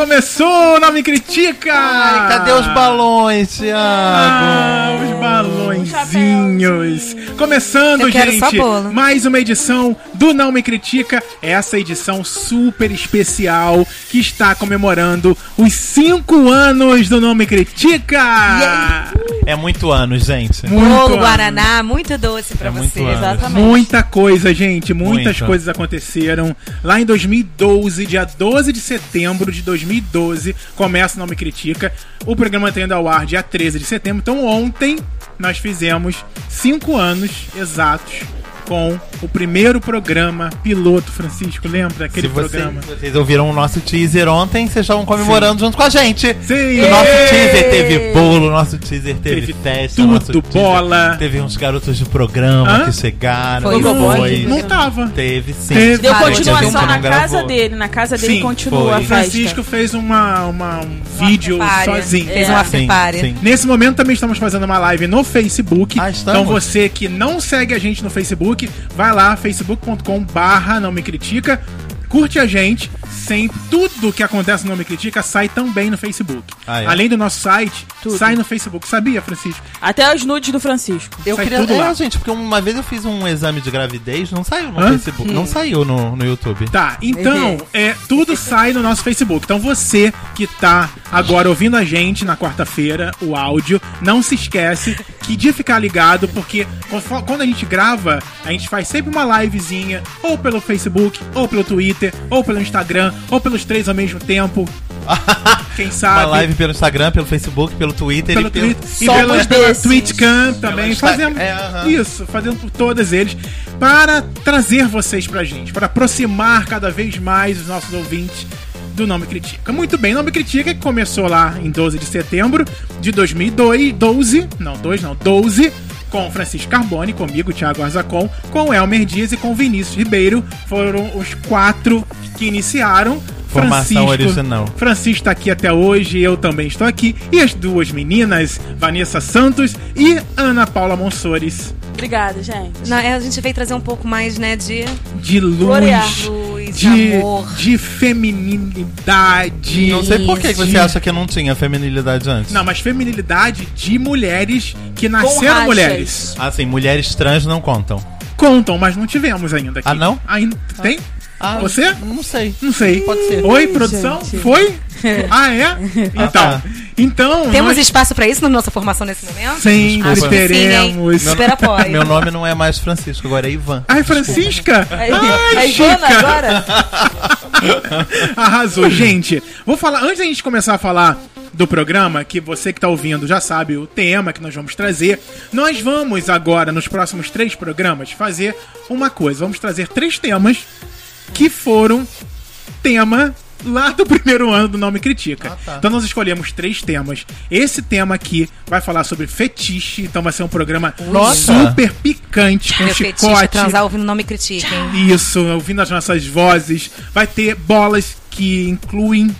Começou, não me critica! Ai, cadê os balões, Thiago? Ah, os balõezinhos. Começando, Eu quero só gente, bolo. mais uma edição do Não Me Critica. Essa edição super especial que está comemorando os 5 anos do Não Me Critica. É muito anos, gente. Muito Bolo, ano. Guaraná, muito doce pra É muito você. Exatamente. Muita coisa, gente. Muitas Muita. coisas aconteceram. Lá em 2012, dia 12 de setembro de 2012, começa o Não Me Critica. O programa tá indo ao ar dia 13 de setembro. Então, ontem, nós fizemos cinco anos exatos com o primeiro programa piloto, Francisco. Lembra aquele Se você- programa? vocês ouviram o nosso teaser ontem, vocês estavam comemorando junto com a gente. Sim! O nosso teaser teve bolo, o nosso teaser teve, Teve festa, tudo, bola. Teve uns garotos de programa Hã? que chegaram. Foi Não, depois. Não tava. Teve sim. Teve. Deu continuação na casa gravou. dele. Na casa dele Sim, continua foi. a O festa. Francisco fez uma, uma- um vídeo Party. sozinho. Fez É. um after Sim, party. sim. Nesse momento também estamos fazendo uma live no Facebook. Ah, então você que não segue a gente no Facebook, vai lá, facebook.com barra não me critica, curte a gente. Sempre, tudo que acontece no Me Critica sai também no Facebook. Ah, é? Além do nosso site, Tudo. sai no Facebook. Sabia, Francisco? Até os nudes do Francisco. Eu Sai queria. tudo lá. É, gente, porque uma vez eu fiz um exame de gravidez, não saiu no Hã? Facebook, não saiu no, no YouTube. Tá, então, é, tudo sai no nosso Facebook. Então você que tá agora ouvindo a gente na quarta-feira, o áudio, não se esquece que de ficar ligado, porque quando a gente grava, a gente faz sempre uma livezinha, ou pelo Facebook, ou pelo Twitter, ou pelo Instagram, ou pelos três ao mesmo tempo. Quem sabe? Uma live pelo Instagram, pelo Facebook, pelo Twitter pelo e pelo. Twitter e pela desses. TwitchCam também. Fazemos é, aham. isso, fazendo por todos eles para trazer vocês pra gente, para aproximar cada vez mais os nossos ouvintes do Não Me Critica. Muito bem, Não Me Critica que começou lá em 12 de setembro de 2002, 12, não, 2 não, 12, com Francisco Carbone, comigo, Thiago Arzacon, com Elmer Dias e com Vinícius Ribeiro. Foram os quatro que iniciaram. Formação original. Francisco está aqui até hoje, eu também estou aqui. E as duas meninas, Vanessa Santos e Ana Paula Monsores, Obrigada, gente. Não, é, a gente veio trazer um pouco mais, né, de de Florear. De, amor. de feminilidade. Não sei por que que você acha que não tinha feminilidade antes. Não, mas feminilidade de mulheres que nasceram mulheres. Ah, sim, mulheres trans não contam. Contam, mas não tivemos ainda aqui. Ah, não? Ainda tem? Ah, Você? Não sei. Não sei. Pode ser. Oi, produção? gente. Foi? ah, é? Então, tá. então Temos nós espaço pra isso na nossa formação nesse momento? sempre Desculpa. teremos. Super apoio. Meu nome não é mais Francisco, agora é Ivan. Ai, Francisca! Aí, Ai, a Ivana Chica! agora? Arrasou, gente. Vou falar, antes da gente começar a falar do programa, que você que tá ouvindo já sabe o tema que nós vamos trazer, nós vamos agora, nos próximos três programas, fazer uma coisa. Vamos trazer três temas que foram tema lá do primeiro ano do Não Me Critica. Ah, tá. Então nós escolhemos três temas. Esse tema aqui vai falar sobre fetiche, então vai ser um programa Nossa. super picante, com Meu fetiche, chicote. transar ouvindo não me critiquem. Isso, ouvindo as nossas vozes. Vai ter bolas que incluem.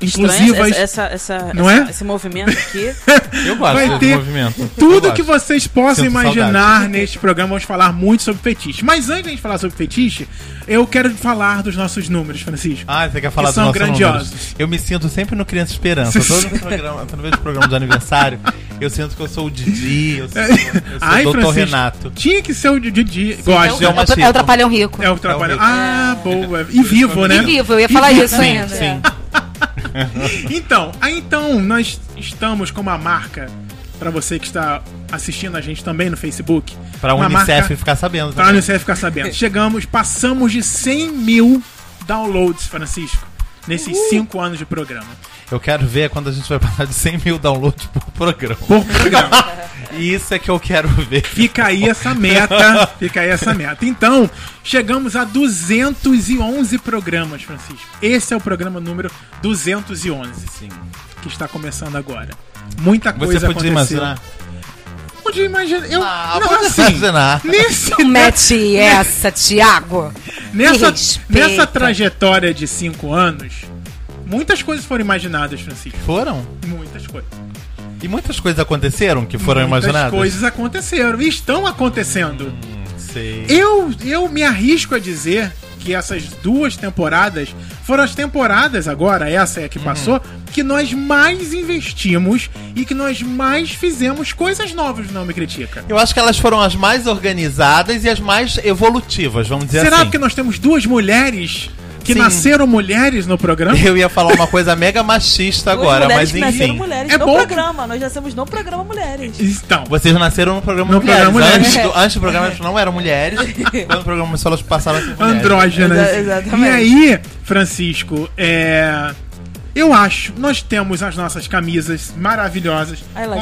Inclusivas. Estranho essa, essa, Não essa- é? esse movimento aqui. Eu gosto Vai desse ter movimento. Tudo que vocês possam Sinto imaginar saudade. neste programa, vamos falar muito sobre fetiche. Mas antes de a gente falar sobre fetiche, eu quero falar dos nossos números, Francisco. Ah, você quer falar Que do são nosso grandiosos. números? Eu me sinto sempre no Criança Esperança. Todo programa, quando eu vejo programa de aniversário, eu sinto que eu sou o Didi, eu sou, eu sou Ai, o Dr. Francisco. Renato. Tinha que ser o Didi. é Gosto. o- É o, é o Trapalhão Rico. É o trabalho. É o Ah, boa. E vivo, né? E vivo, eu ia falar E isso vivo. ainda. Sim. Então, então nós estamos com uma marca pra você que está assistindo a gente também no Facebook. Pra uma Unicef marca- ficar sabendo. Pra também. Unicef ficar sabendo. Chegamos, passamos de 100 mil downloads, Francisco, nesses Uh! 5 anos de programa. Eu quero ver quando a gente vai passar de 100 mil downloads por programa. Por programa. Isso é que eu quero ver. Fica aí essa meta. Fica aí essa meta. Então, chegamos a 211 programas, Francisco. Esse é o programa número 211, Sim. que está começando agora. Muita Você coisa podia aconteceu. imaginar? Podia imaginar. Eu, Ah, não, pode assim, imaginar. Nesse, Não mete essa, Thiago. nessa, Me respeita. nessa trajetória de 5 anos, muitas coisas foram imaginadas, Francisco. Foram? Muitas coisas. E muitas coisas aconteceram que foram Muitas imaginadas? coisas aconteceram e estão acontecendo. Hum, sei. Eu, eu me arrisco a dizer que essas duas temporadas foram as temporadas agora, essa é a que passou, que nós mais investimos e que nós mais fizemos coisas novas no Não Me Critica. Eu acho que elas foram as mais organizadas e as mais evolutivas, vamos dizer Será assim. porque nós temos duas mulheres que Sim. nasceram mulheres no programa? Eu ia falar uma coisa mega machista agora, mas que nasceram enfim. mulheres É no bom que- programa. Nós nascemos no programa Mulheres. Então, Vocês nasceram no programa No Mulheres. programa Mulheres. Antes, do, antes do programa não eram mulheres. Quando o programa começou, elas passaram a ser mulheres. andrógenas. Exa- exatamente. E aí, Francisco, é. Eu acho, nós temos as nossas camisas maravilhosas. Lá,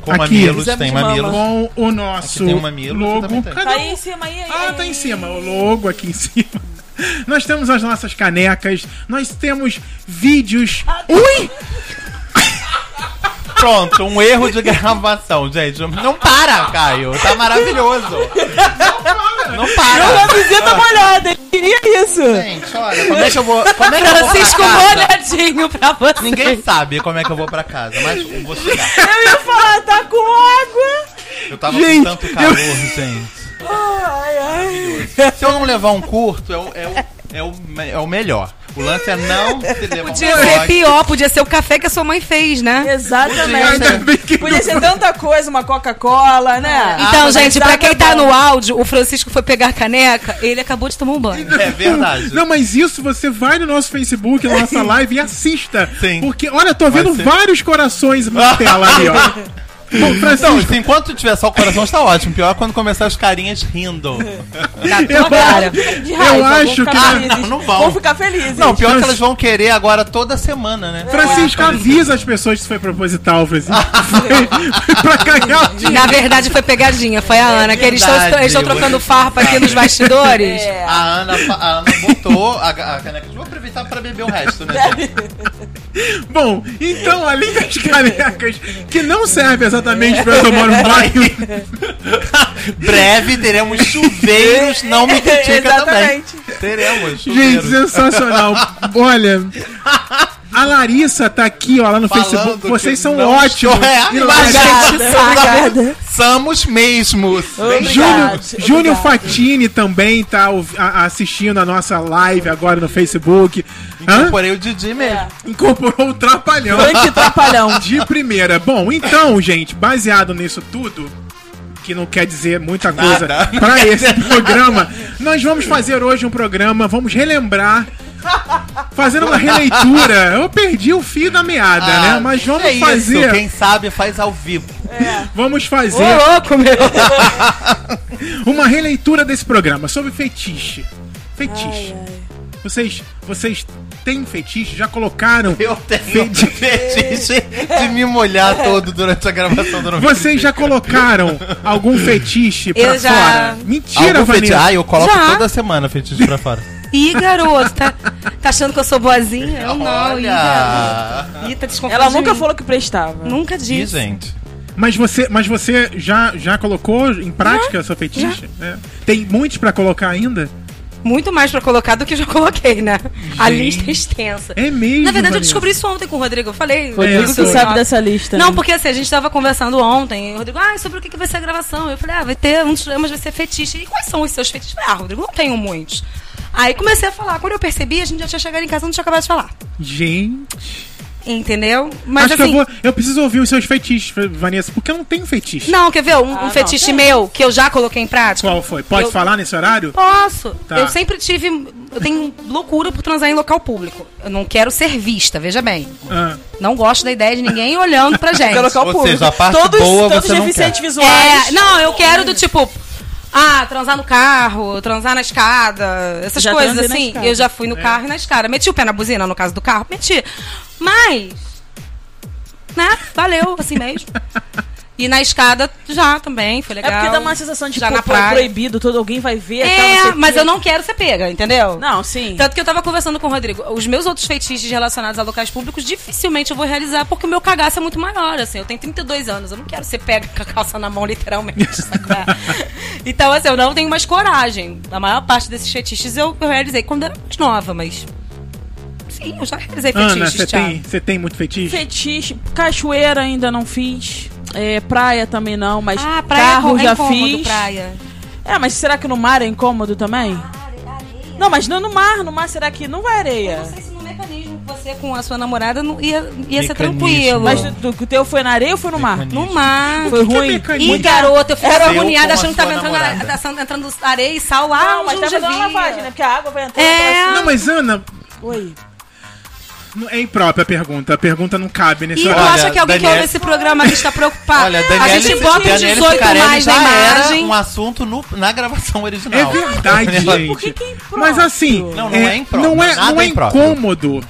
com, aqui, mamilos, tem mamilos. com o nosso Aqui tem um mamilo, logo. Tá o- aí em cima, aí, aí. Ah, aí, tá em cima, o logo aqui em cima. Nós temos as nossas canecas, nós temos vídeos. Ui! Pronto, um erro de gravação, gente. Não para, Caio. Tá maravilhoso. Não Uma para. visita molhada, ele queria isso. Gente, olha, como é que eu vou. Como é que eu vou pra casa? molhadinho pra você. Ninguém sabe como é que eu vou pra casa, mas eu vou chegar. Eu ia falar, tá com água. Eu tava Gente, com tanto calor, gente. Ai, ai. Se eu não levar um curto, é o, é o, é o, é o melhor. O lance é não se levar um Podia ser pior, podia ser o café que a sua mãe fez, né? Exatamente. Podia ser tanta coisa, uma Coca-Cola, né? Então, mas gente, pra quem é tá no áudio, o Francisco foi pegar a caneca, ele acabou de tomar um banho. É verdade. Não, mas isso você vai no nosso Facebook, na nossa live e assista. Sim. Porque, olha, eu tô vendo ser. vários corações na tela ali, ó. Bom, Francisco, assim, enquanto tiver só o coração, está ótimo. Pior é quando começar as carinhas rindo. Na eu, tua cara. De eu raiva, acho vão que. felizes. não vão. Vão ficar felizes. Não, pior que elas vão querer agora toda semana, né? Francisco, avisa as pessoas que isso foi proposital, Francisco. Foi, foi pra ganhar o dinheiro. Na verdade, foi pegadinha, foi a Ana, que eles estão eles estão trocando farpa aqui nos bastidores. É. A Ana, a Ana botou a, a caneca. Vou aproveitar para beber o resto, né? Bom, então, além das canecas, que não servem exatamente pra eu tomar um banho, Breve teremos chuveiros, não me critica também. Exatamente. Teremos gente, chuveiros. sensacional. Olha. A Larissa tá aqui, ó, lá no Falando Facebook. Vocês são ótimos. É, E Obrigada. Somos mesmos. Júnior, Obrigado, Júnior. Fatini também tá assistindo a nossa live agora no Facebook. Hã? Incorporei o Didi mesmo. Incorporou o Trapalhão. Grande trapalhão. De primeira. Bom, então, gente, baseado nisso tudo, que não quer dizer muita coisa pra esse programa, nós vamos fazer hoje um programa, vamos relembrar. Fazendo uma releitura. Eu perdi o fio da meada, né? Ah, Mas vamos é isso, fazer. Quem sabe faz ao vivo. Vamos Ô, fazer louco, meu. uma releitura desse programa sobre fetiche. Fetiche. Vocês, vocês têm fetiche? Já colocaram? Eu tenho Feti- fetiche de me molhar todo durante a gravação do Vocês já colocaram algum fetiche pra Eu já. fora? Mentira, Algum fetiche? Vanessa. Ah, eu coloco Já. toda semana fetiche pra fora. Ih, garoto, tá, tá achando que eu sou boazinha? Eu não, ih, garoto. Ih, tá desconfiando Ela de nunca mim. falou que prestava. Nunca disse. gente. Mas você, mas você já, já colocou em prática seu fetiche? É. Tem muitos pra colocar ainda? Muito mais pra colocar do que eu já coloquei, né? A Gente. lista é extensa. É mesmo. Na verdade, eu descobri isso ontem com o Rodrigo. Eu falei. Rodrigo isso que sabe dessa lista. Não, né? porque assim, a gente tava conversando ontem, e o Rodrigo, ah, sobre o que, que vai ser a gravação? Eu falei, ah, vai ter, um dos temas vai ser fetiche. E quais são os seus fetiches? Eu falei, ah, Rodrigo, não tenho muitos. Aí comecei a falar. Quando eu percebi, a gente já tinha chegado em casa e não tinha acabado de falar. Gente. Entendeu? Mas acho que assim. eu vou. Eu preciso ouvir os seus fetiches, Vanessa, porque eu não tenho fetiche. Não, quer ver? Um, um Ah, não, fetiche tem. meu que eu já coloquei em prática? Qual foi? Pode Eu- falar nesse horário? Posso. Tá. Eu sempre tive. Eu tenho loucura por transar em local público. Eu não quero ser vista, veja bem. Ah. Não gosto da ideia de ninguém olhando pra gente. Quer local Ou público. seja, a parte todos, boa todos você não deficientes quer. visuais. É, não, eu quero do tipo. Ah, transar no carro, transar na escada, essas Já coisas assim. Eu já fui no carro e na escada. Meti o pé na buzina no caso do carro, meti. Mas. Né? Valeu, assim mesmo. E na escada já também, foi É legal. porque dá uma sensação de já pô, na proibido, todo alguém vai ver. tal, É, o mas eu não quero ser pega, entendeu? Não, sim. Tanto que eu tava conversando com o Rodrigo. Os meus outros feitiços relacionados a locais públicos, dificilmente eu vou realizar, porque o meu cagaço é muito maior, assim. Eu tenho 32 anos, eu não quero ser pega com a calça na mão, literalmente, então, assim, eu não tenho mais coragem. A maior parte desses fetiches eu, eu realizei quando era mais nova, mas... Sim, eu já realizei Ana, fetiches, Thiago. tem, você tem muito fetiche? Fetiche, cachoeira ainda não fiz. É, praia também não, mas Ah, praia carro é já incômodo, fiz. praia. É, mas será que no mar é incômodo também? Não, mas não no mar. No mar, será que não vai Eu areia? não sei se no mecanismo você com a sua namorada não ia, ia ser tranquilo. Mas o teu foi na areia ou foi no mar? Mecanismo. no mar. Foi que é ruim. mecanismo? Ih, garota, eu eu agoniada achando que tava entrando, na- tá entrando areia e sal lá Não, onde mas não tava dando lavagem, né? Porque a água vai entrando. É. Não, mas Ana, Oi. É imprópria a pergunta. A pergunta não cabe nesse E tu. Olha, acha que alguém que Daniele- ouve esse programa aqui está preocupado? Olha, a Daniele, gente bota os Daniele 18 Ficarelli mais na era imagem. um assunto no- na gravação original. É verdade, gente. Por que que é impróprio? Mas assim, Não, não é impróprio, Não é, não é é incômodo.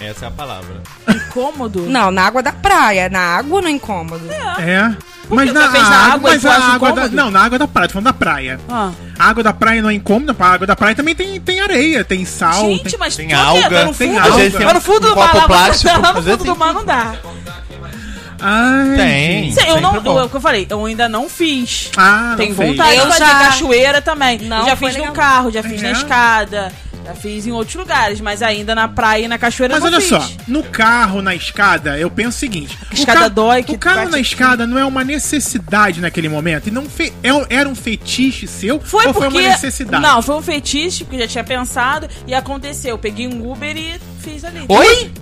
Essa é a palavra. Incômodo? Não, na água da praia. Na água não é incômodo. É. Mas na fez na água, água mas a água da, não, na água da praia, tô falando da praia. Ah. A água da praia não é incômoda, a água da praia também tem, tem areia, tem sal. Gente, tem... mas Tem alga, Tá no tem fundo, alga. Vezes tem Tá no fundo um do mar, plástico, lá no fundo do tem- mar não dá. Ai, Tem. eu não, eu, o que eu falei, eu ainda não fiz. Ah, não Tem fez. vontade Eu de fazer já- cachoeira também. Não, Eu já fiz legal. no carro, já fiz É? na escada, já fiz em outros lugares, mas ainda na praia e na cachoeira Mas eu não olha fiz. só, no carro, na escada, eu penso o seguinte: o escada ca- dói, que O carro bate na escada não é uma necessidade naquele momento. E não fe- é- era um fetiche seu Foi ou porque. foi uma necessidade? Não, foi um fetiche, porque eu já tinha pensado e aconteceu. Eu peguei um Uber e fiz ali. Oi?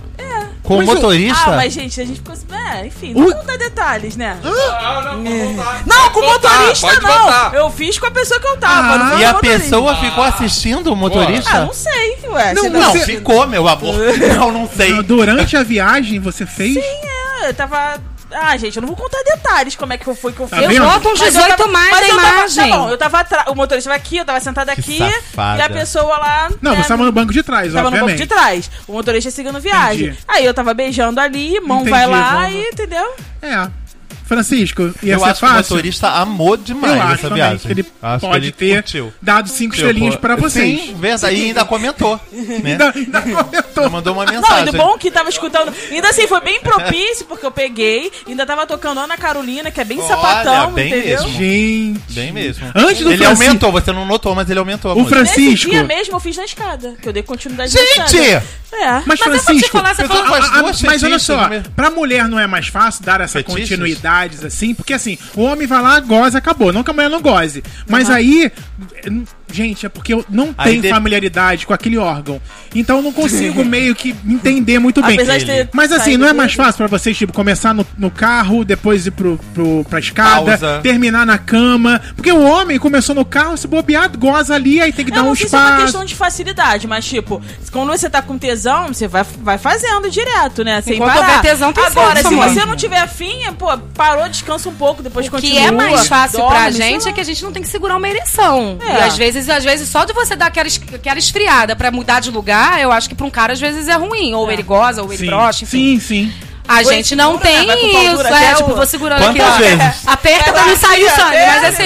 Com o Mas o- motorista? Ah, mas gente, a gente ficou assim. É, enfim, não conta detalhes, né? Não, não, pode contar. Não, com o motorista pode não. Eu fiz com a pessoa que eu tava. Ah, não E a pessoa ficou assistindo o motorista? Ah, não sei, ué. Não, Não, ficou, meu amor. Não, não sei. Durante a viagem você fez? É, eu tava. Ah, gente, eu não vou contar detalhes como é que foi que eu Tá fiz. vendo? Eu boto uns Mas eu 18 tava- mais mas na eu tava- imagem. Tá bom, eu tava atrás. O motorista tava aqui, eu tava sentada Que aqui. safada. E a pessoa lá. Não, né, você tava no banco de trás, Tava no banco obviamente. de trás. O motorista seguindo viagem. Entendi. Aí eu tava beijando ali, mão Entendi, vai lá vamos- e entendeu? É. Francisco, ia Eu ser acho que o motorista amou demais Eu acho essa viagem. que ele Acho que pode ele ter curtiu. dado cinco Tipo, estrelinhas pra vocês. Sim, verdade. E ainda comentou. Né? Ainda, ainda comentou. Ainda mandou uma Não, mensagem. e do bom que tava escutando. Ainda assim, foi bem propício, porque eu peguei. Ainda tava tocando Ana Carolina, que é bem Olha, sapatão, bem entendeu? mesmo. Gente. Bem mesmo. Antes do ele Francisco- aumentou, você não notou, mas ele aumentou a O música. Francisco. Nesse dia mesmo eu fiz na escada, que eu dei continuidade na Gente! escada. É. Mas, Mas te Francisco, falar, você a- falou a- umas a- duas mas olha só, pra mulher não é mais fácil dar essa Fetiches? continuidades assim, porque assim, o homem vai lá, goza, acabou. Não que a mulher não goze. Mas aí, n- gente, é porque eu não Aí tenho de- familiaridade com aquele órgão. Então eu não consigo meio que entender muito bem. Apesar de ter Mas assim, saído não é mais fácil pra vocês, tipo, começar no, no carro, depois ir pro, pro, pra escada, Pausa. terminar na cama. Porque o homem começou no carro, se bobear, goza ali, aí tem que Eu dar um não sei se é uma espaço. questão de facilidade, mas tipo, quando você tá com tesão, você vai, vai fazendo direto, né? Sem Enquanto parar. houver tesão, tem Agora, sexo, se amor. você não tiver afim, é, pô, parou, descansa um pouco, depois O que continua. é mais fácil dorme, pra sei gente lá. é que a gente não tem que segurar uma ereção. É. E às vezes, às vezes, só de você dar aquela, es- aquela esfriada pra mudar de lugar, eu acho que pra um cara às vezes é ruim. Ou É. ele goza, ou ele Sim, brocha, enfim. sim, sim. A Ou gente não segura, tem com o pau isso. É, até tipo, o- vou segurando Quantas aqui, ó. vezes? Aperta pra não sair o sangue. Mas assim.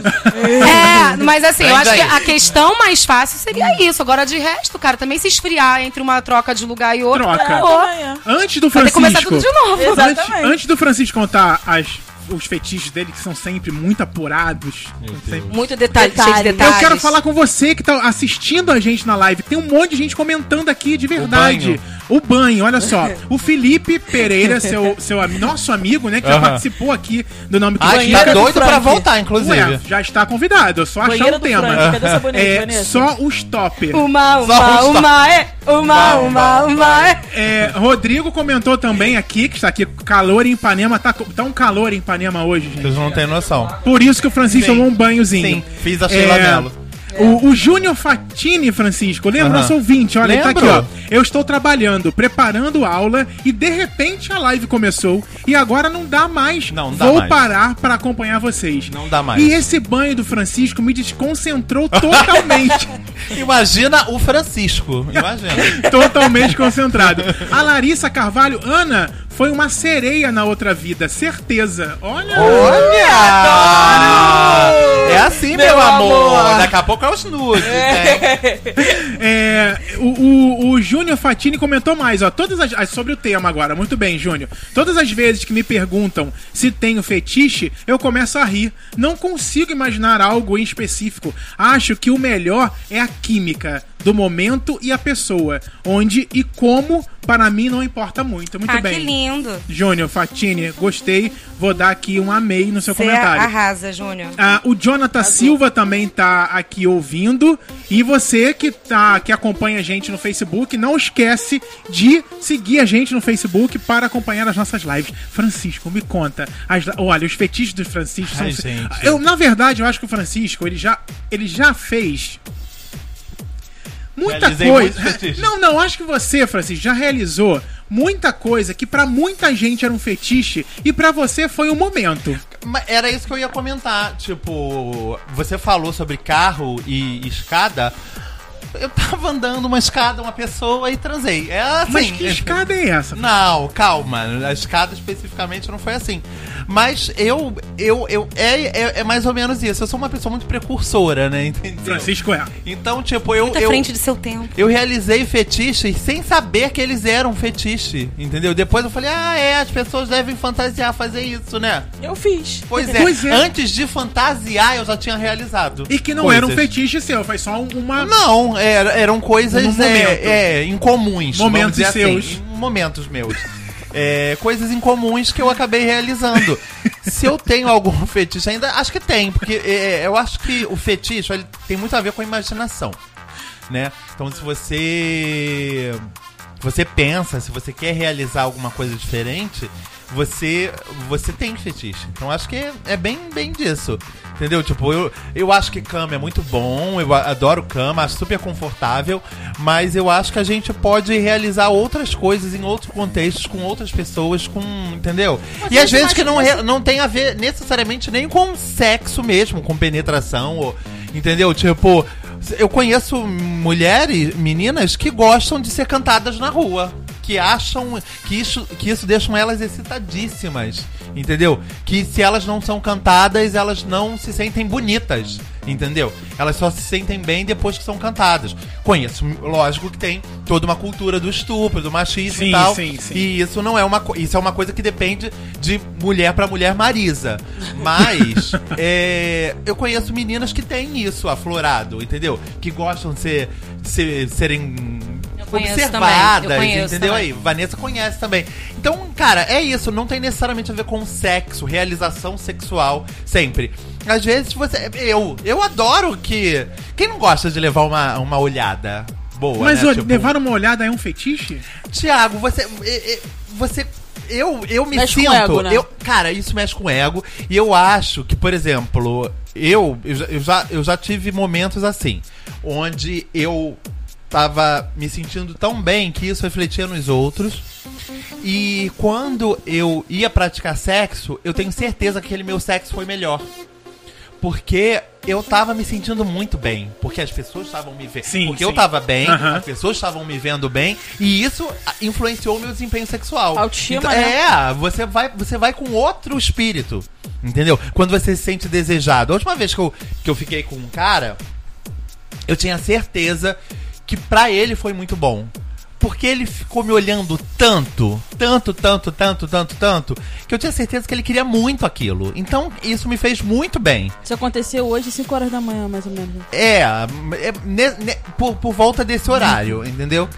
É, mas assim, eu acho que a questão mais fácil seria isso. Agora, de resto, cara, também se esfriar entre uma troca de lugar e outra. Troca. acabou. É. Antes do Vai ter que Francisco. começar tudo de novo. Exato. Antes, Exatamente. antes do Francisco contar as, os fetiches dele, que são sempre muito apurados. sempre- Muito detalhe, cheio de Detalhe. detalhes. Eu quero falar com você que tá assistindo a gente na live. Tem um monte de gente comentando aqui de verdade. O banho, olha só. O Felipe Pereira, seu, seu nosso amigo, né? Que já Aham. participou aqui do nome que Ah, Banheiro está do doido pra voltar, inclusive. Ué, já está convidado, é só achar um do tema. Frank, cadê essa bonita, É só os top. Uma, Só uma, um uma, é. Uma, uma, uma, é. É, Rodrigo comentou também aqui, que está aqui, calor em Ipanema. Tá, tá um calor em Ipanema hoje, gente. Vocês não têm noção. Por isso que o Francisco Sim. tomou um banhozinho. Sim, fiz a Sheila Mello. O, o Júnior Fatini, Francisco, lembra Aham. nosso ouvinte? Olha, ele tá aqui, Lembro. ó. Eu estou trabalhando, preparando aula e de repente a live começou e agora não dá mais. Não dá Vou mais. parar para acompanhar vocês. Não dá mais. E esse banho do Francisco me desconcentrou totalmente. Imagina o Francisco. Imagina. totalmente concentrado. A Larissa Carvalho, Ana, foi uma sereia na outra vida, certeza. Olha! Olha! É assim, meu, Meu amor. amor. Daqui a pouco é os nudes. hein? É, o o, o Júnior Fatini comentou mais, ó. Todas as, as- sobre o tema agora. Muito bem, Júnior. Todas as vezes que me perguntam se tenho fetiche, eu começo a rir. Não consigo imaginar algo em específico. Acho que o melhor é a química do momento e a pessoa. Onde e como, para mim, não importa muito. Muito Ah, bem. que lindo. Júnior Fatini, gostei. Vou dar aqui um amei no seu Você comentário. arrasa, Júnior. Ah, o Jonathan Jonathan Silva também tá aqui ouvindo. E você que, tá, que acompanha a gente no Facebook, não esquece de seguir a gente no Facebook para acompanhar as nossas lives. Francisco, me conta. as- olha, os fetiches do Francisco Ai, são. gente. Eu, na verdade, eu acho que o Francisco, ele já, ele já fez. Muita Realizei coisa. Não, não, acho que você, Francisco, já realizou muita coisa que pra muita gente era um fetiche e pra você foi um momento. Mas Era isso que eu ia comentar. Tipo, você falou sobre carro e escada. Eu tava andando uma escada, uma pessoa e transei. É assim. Mas que escada é essa? Não, calma. A escada especificamente não foi assim. Mas eu. eu, eu é, é, é mais ou menos isso. Eu sou uma pessoa muito precursora, né? Entendeu? Francisco é. Então, tipo, eu. Muito à eu frente de seu tempo. eu realizei fetiches sem saber que eles eram fetiche, entendeu? Depois eu falei, ah, é, as pessoas devem fantasiar fazer isso, né? Eu fiz. Pois é, Pois é. antes de fantasiar eu já tinha realizado. E que não coisas. era um fetiche seu, foi só um- uma. Não, era- eram coisas Um é, é, incomuns. Momentos dizer seus. Assim, momentos meus. É, coisas incomuns que eu acabei realizando. Se eu tenho algum fetiche ainda, acho que tem, porque é, eu acho que o fetiche ele tem muito a ver com a imaginação, né? Então se você você pensa, se você quer realizar alguma coisa diferente, você você tem fetiche. Então acho que é, é bem bem disso. Entendeu? Tipo, eu, eu acho que cama é muito bom, eu adoro cama, acho super confortável, mas eu acho que a gente pode realizar outras coisas em outros contextos, com outras pessoas, com. Entendeu? e às vezes que não, re- não tem a ver necessariamente nem com sexo mesmo, com penetração, ou, entendeu? Tipo, eu conheço mulheres, meninas, que gostam de ser cantadas na rua. Que acham que isso, que isso deixam elas excitadíssimas. Entendeu? Que se elas não são cantadas, elas não se sentem bonitas. Entendeu? Elas só se sentem bem depois que são cantadas. Conheço, lógico que tem toda uma cultura do estupro, do machismo Sim, e tal. sim, sim. E isso não é uma isso é uma coisa que depende de mulher pra mulher Marisa. Mas é, eu conheço meninas que têm isso aflorado, entendeu? Que gostam de ser, ser- serem conheço observadas, também, eu conheço entendeu? também. Aí, Vanessa conhece também. Então, cara, é isso. Não tem necessariamente a ver com sexo, realização sexual, sempre. Às vezes você. Eu, eu adoro que. Quem não gosta de levar uma, uma olhada boa? Mas né? Tipo, levar uma olhada é um fetiche? Tiago, você. Você. Eu, eu me Mexe sinto. ego, né? eu, cara, isso mexe com o ego. E eu acho que, por exemplo, eu, eu, já, eu já tive momentos assim. Onde eu tava me sentindo tão bem que isso refletia nos outros. E quando eu ia praticar sexo, eu tenho certeza que aquele meu sexo foi melhor. Porque eu tava me sentindo muito bem. Porque as pessoas estavam me vendo. Sim, porque sim. eu tava bem, Aham. as pessoas estavam me vendo bem. E isso influenciou o meu desempenho sexual. Autoestima, Então, né? É, você vai, você vai com outro espírito. Entendeu? Quando você se sente desejado. A última vez que eu, que eu fiquei com um cara, eu tinha certeza que pra ele foi muito bom. Porque ele ficou me olhando tanto, tanto, tanto, tanto, tanto, tanto, que eu tinha certeza que ele queria muito aquilo. Então, isso me fez muito bem. Isso aconteceu hoje, 5 horas da manhã, mais ou menos. É, é ne- ne- por, por volta desse horário, entendeu?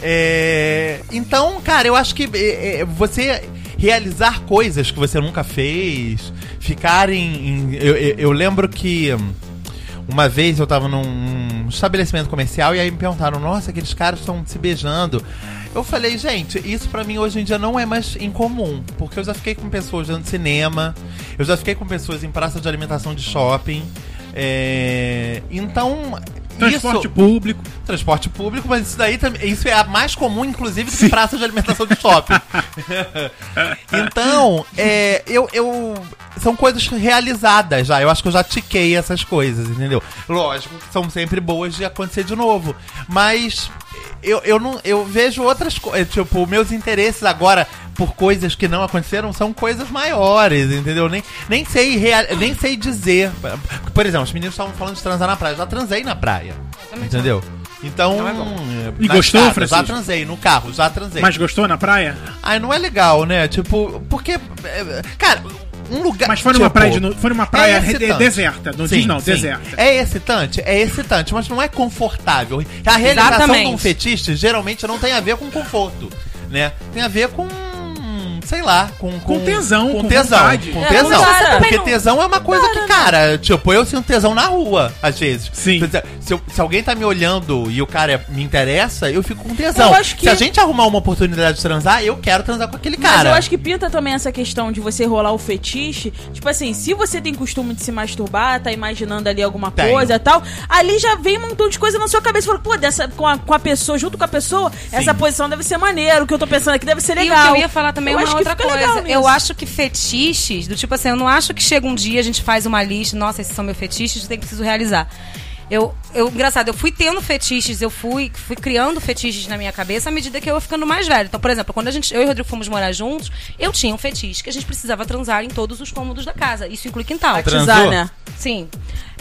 É, então, cara, eu acho que é, é, você realizar coisas que você nunca fez, ficar em. em- eu, eu- eu lembro que hum, uma vez eu tava num estabelecimento comercial e aí me perguntaram: nossa, aqueles caras estão se beijando. Eu falei, gente, isso pra mim hoje em dia não é mais incomum, porque eu já fiquei com pessoas dentro de cinema, eu já fiquei com pessoas em praça de alimentação de shopping. é, então, Transporte isso, público. transporte público, mas isso daí isso é mais comum, inclusive, que praça de alimentação de shopping. então, é, eu, eu. São coisas realizadas já. Eu acho que eu já tiquei essas coisas, entendeu? Lógico que são sempre boas de acontecer de novo. Mas eu, eu não. Eu vejo outras coisas. Tipo, meus interesses agora por coisas que não aconteceram são coisas maiores, entendeu? Nem, nem, sei, real, nem sei dizer. Por exemplo, os meninos estavam falando de transar na praia. Eu já transei na praia. Entendeu? Então. E na gostou, estrada, Francisco? Já transei, no carro, já transei. Mas gostou na praia? Ai, não é legal, né? Tipo, porque. é, Cara, um lugar. Mas foi numa tipo, praia, de, foi numa praia é de- deserta. Não Sim, diz não, sim. deserta. É excitante? É excitante, mas não é confortável. A realização Exatamente. de um fetiche geralmente não tem a ver com conforto, né? Tem a ver com sei lá, com, Com tesão, com, com tesão, vontade. com É, tesão. também Porque tesão é uma coisa que, cara, tipo, eu sinto tesão na rua, às vezes. Sim. Se, eu- se alguém tá me olhando e o cara é- me interessa, eu fico com tesão. Eu acho que- Se a gente arrumar uma oportunidade de transar, eu quero transar com aquele Mas cara. eu acho que pinta também essa questão de você rolar o fetiche. Tipo assim, se você tem costume de se masturbar, tá imaginando ali alguma Tenho. coisa e tal, ali já vem um montão de coisa na sua cabeça. Fala, pô, dessa, com, a, com a pessoa, junto com a pessoa, essa posição deve ser maneiro. O que eu tô pensando aqui deve ser E o legal. que eu ia falar também é Eu uma acho que outra fica coisa. Eu acho que fetiches, do tipo assim, eu não acho que chega um dia, a gente faz uma lista, nossa, esses são meus fetiches, eu tenho preciso realizar. Eu, eu, engraçado, eu fui tendo fetiches, eu fui, fui criando fetiches na minha cabeça à medida que eu ia ficando mais velho. Então, por exemplo, quando a gente, eu e o Rodrigo fomos morar juntos, eu tinha um fetiche que a gente precisava transar em todos os cômodos da casa. Isso inclui quintal. Transou? Batizar, né? Sim.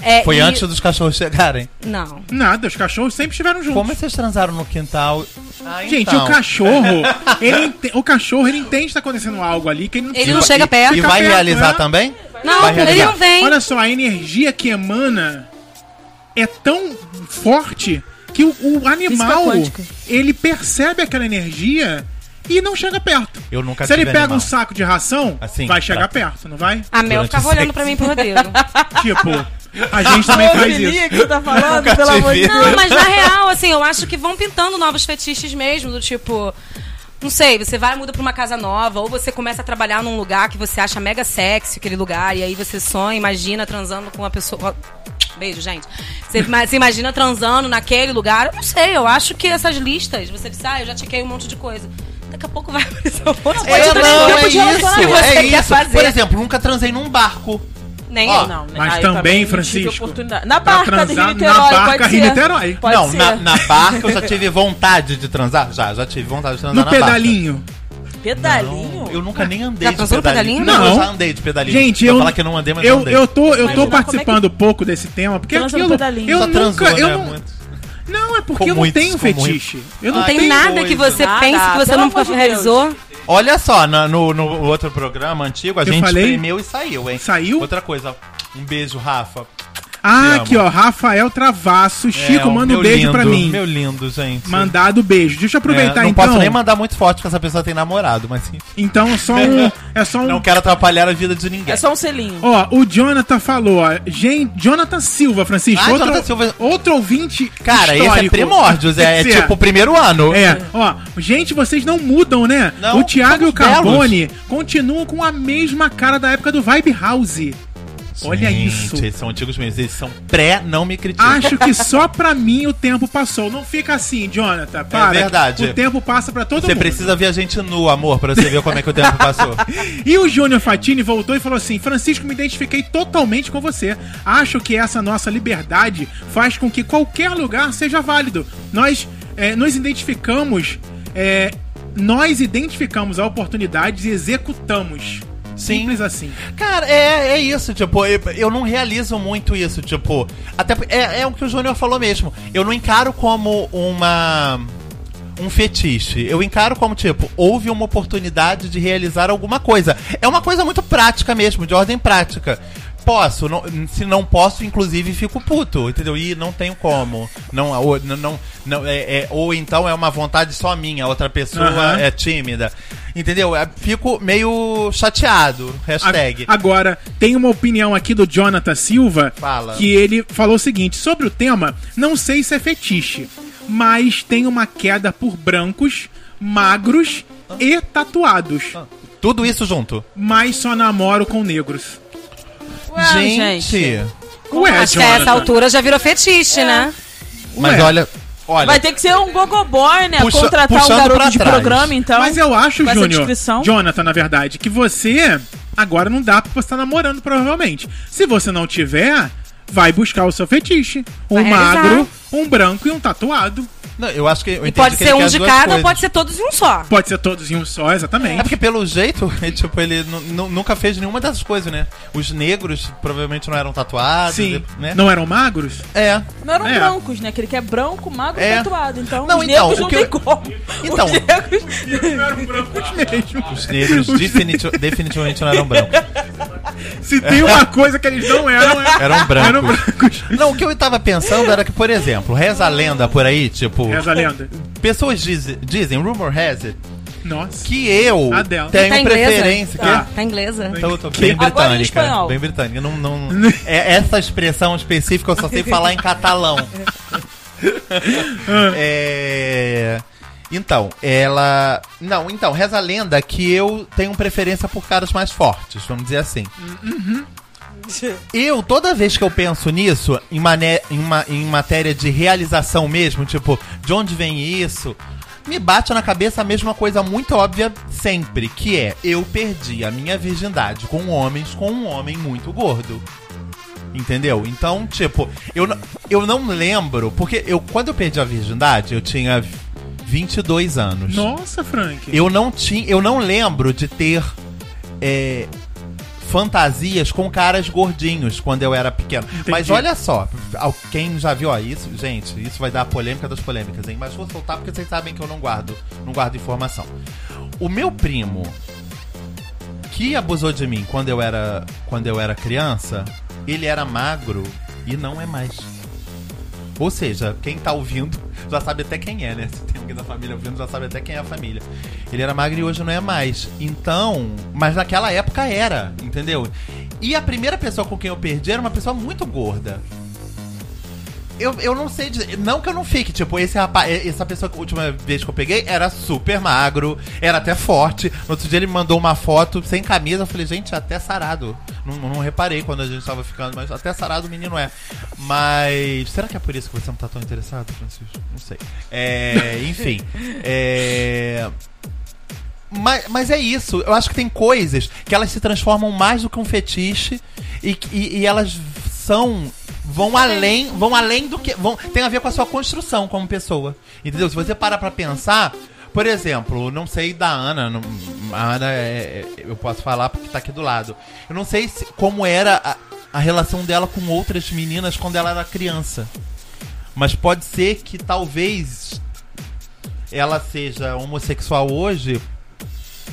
É, Foi e- antes dos cachorros chegarem. Não. Nada, os cachorros sempre estiveram juntos. Como vocês transaram no quintal? Ah, Gente, então. o cachorro, ele ente- o cachorro, ele entende que tá acontecendo algo ali que ele não Ele não chega perto. E vai perto, realizar né? também? Não, Vai ele não vem. Olha só, a energia que emana é tão forte que o, o animal, ele percebe aquela energia e não chega perto. Eu nunca Se ele pega animal. um saco de ração, Assim, vai chegar pra- perto, não vai? A Mel ficava olhando pra mim pro Rodrigo. Tipo, a gente também faz isso. Que você tá falando, pelo amor de. Deus. Não, mas na real, assim, eu acho que vão pintando novos fetiches mesmo, do tipo. Não sei, você vai e muda pra uma casa nova, ou você começa a trabalhar num lugar que você acha mega sexy, aquele lugar, e aí você sonha, imagina transando com uma pessoa. Beijo, gente. Você, ima- você imagina transando naquele lugar. Eu não sei, eu acho que essas listas, você diz, ah, eu já tiquei um monte de coisa. Daqui a pouco vai aparecer um monte de É, coisa. não, é de relacionamento isso, que você é quer isso. fazer. Por exemplo, nunca transei num barco. Nem Ó, eu. Não, né? Mas Aí também, Francisco. Na barca transar Niterói, na barca Rio. Niterói. Pode não, ser. na, na barca eu já tive vontade de transar. Já, já tive vontade de transar No na barca. pedalinho. Pedalinho? Não, eu nunca nem andei Já de pedalinho. pedalinho? Não, eu Não. já andei de pedalinho. Gente, Vou eu, falar que eu não andei, mas eu, andei. eu tô, eu Imagina tô como é participando um pouco desse tema, porque Transa aquilo. pedalinho. Eu Só nunca. transou, eu né? não, Muito. não, é porque Com eu não muitos, tenho fetiche. Eu não tenho. nada que você pense que você não de realizou. Olha só, na- no, no outro programa antigo, a Eu gente falei? e saiu, hein? Saiu? Outra coisa. Um beijo, Rafa. Ah, aqui, ó. Rafael Travasso. Chico, É, manda um beijo lindo, pra mim. Meu lindo, gente. Mandado beijo. Deixa eu aproveitar É, não então. posso nem mandar muito forte, porque essa pessoa tem namorado, mas enfim. Então é só um. É só um. Não quero atrapalhar a vida de ninguém. É só um selinho. Ó, o Jonathan falou, ó. Gente, Jonathan Silva, Francisco. Ah, outro, Jonathan Silva. outro ouvinte. Cara, esse é histórico. primórdios, é, é tipo o primeiro ano. É, ó, gente, vocês não mudam, né? Não, o Thiago e o belos. Carbone continuam com a mesma cara da época do Vibe House. Olha Gente, isso. Eles são antigos mesmo, eles são pré, não me critica. Acho que só pra mim o tempo passou. Não fica assim, Jonathan. Para. verdade. O tempo passa pra todo Você mundo. precisa ver a gente nu, amor, pra você ver como é que o tempo passou. E o Júnior Fatini voltou e falou assim: Francisco, me identifiquei totalmente com você. Acho que essa nossa liberdade faz com que qualquer lugar seja válido. Nós é, nos identificamos, é, nós identificamos a oportunidade e executamos. Sim. Simples assim. Cara, é, é isso, tipo, eu, eu não realizo muito isso, tipo. Até é, é o que o Júnior falou mesmo. Eu não encaro como uma. Um fetiche. Eu encaro como, tipo, houve uma oportunidade de realizar alguma coisa. É uma coisa muito prática mesmo, de ordem prática. Posso, não- se não posso, inclusive, fico puto, entendeu? E não tenho como. Não, ou, não, não, é, é- ou então é uma vontade só minha, outra pessoa Aham. é tímida. Entendeu? É, Fico meio chateado. Hashtag. Agora, tem uma opinião aqui do Jonathan Silva Fala. que ele falou o seguinte: sobre o tema, não sei se é fetiche, mas tem uma queda por brancos, magros e tatuados. Tudo isso junto. Mas só namoro com negros. Gente. Ué, Acho que a essa altura já virou fetiche, né? Mas Ué. olha. Olha. Vai ter que ser um gogoboy, né? Puxa- Contratar um garoto de trás. programa, então. Mas eu acho, Júnior. Jonathan, na verdade, que você agora não dá pra você estar namorando, provavelmente. Se você não tiver, vai buscar o seu fetiche. Um Vai realizar. magro, um branco e um tatuado. Não, eu acho que. Eu E pode que ser um de cada ou pode ser todos em um só. Pode ser todos em um só, É exatamente. porque pelo jeito, ele, tipo, ele nu- nu- nunca fez nenhuma dessas coisas, né? Os negros provavelmente não eram tatuados, Sim. né? Não eram magros? É. Não eram É. brancos, né? Aquele que é branco, magro É. e tatuado. Então, Não, os então, negros não tem eu- como. Então. Os negros... Não eram brancos mesmo. Os negros definiti- definitivamente não eram brancos. Se tem uma coisa que eles não eram, é- Eram brancos. eram brancos. Não, o que eu tava pensando era que, por exemplo, reza a lenda por aí, tipo. Reza a lenda. Pessoas diz- dizem, rumor has it, Nossa. Que eu Adele. tenho Tá preferência. Tá, tá inglesa. Então eu tô Que? bem em britânica. Bem britânica. Não, não, é, essa expressão específica eu só sei falar em catalão. É, Então, ela. Não, então, reza a lenda que eu tenho preferência por caras mais fortes, vamos dizer assim. Eu, toda vez que eu penso nisso, em, mané, em, ma- em matéria de realização mesmo, tipo, de onde vem isso, me bate na cabeça a mesma coisa muito óbvia sempre, que é eu perdi a minha virgindade com homens com um homem muito gordo. Entendeu? Então, tipo, eu, eu não lembro, porque eu quando eu perdi a virgindade, eu tinha 22 anos. Nossa, Frank. Eu não tinha, eu não lembro de ter é, fantasias com caras gordinhos quando eu era pequeno. Mas olha só, quem já viu, ó, isso, gente, isso vai dar a polêmica das polêmicas, hein? Mas vou soltar porque vocês sabem que eu não guardo, não guardo informação. O meu primo que abusou de mim quando eu era quando eu era criança, ele era magro e não é mais. Ou seja, quem tá ouvindo já sabe até quem é, né? Se tem alguém da família ouvindo, já sabe até quem é a família. Ele era magro e hoje não é mais. Então, mas naquela época era, entendeu? E a primeira pessoa com quem eu perdi era uma pessoa muito gorda. Eu, eu não sei dizer. Não que eu não fique, tipo, esse rapaz, essa pessoa que a última vez que eu peguei era super magro, era até forte. No outro dia ele me mandou uma foto sem camisa. Eu falei, gente, até sarado. Não, não reparei quando a gente tava ficando, mas até sarado o menino é. Mas. Será que é por isso que você não tá tão interessado, Francisco? Não sei. É. Enfim. É. Mas, mas é isso. Eu acho que tem coisas que elas se transformam mais do que um fetiche e, e, e elas são. Vão além, vão além do que. Vão, tem a ver com a sua construção como pessoa. Entendeu? Se você parar pra pensar. Por exemplo, não sei da Ana. não- a Ana é, é- eu posso falar porque tá aqui do lado. Eu não sei se- como era a, a relação dela com outras meninas quando ela era criança. Mas pode ser que talvez ela seja homossexual hoje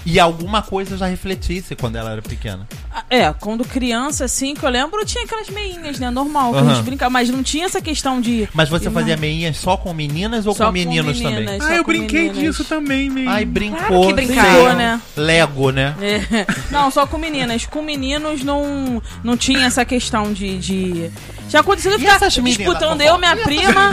e alguma coisa já refletisse quando ela era pequena. É, quando criança, assim, que eu lembro, tinha aquelas meinhas, né? Normal, que a gente brincava, mas não tinha essa questão de. Mas você Não. fazia meinhas só com meninas ou Só com com meninos também? meninas. Ah, só eu com brinquei meninas. disso também, meio. Ai, brincou, Claro que. Brincou, né? Lego, né? É. Não, só com meninas. Com meninos não, não tinha essa questão de. de... Já aconteceu de ficar disputando eu e minha prima.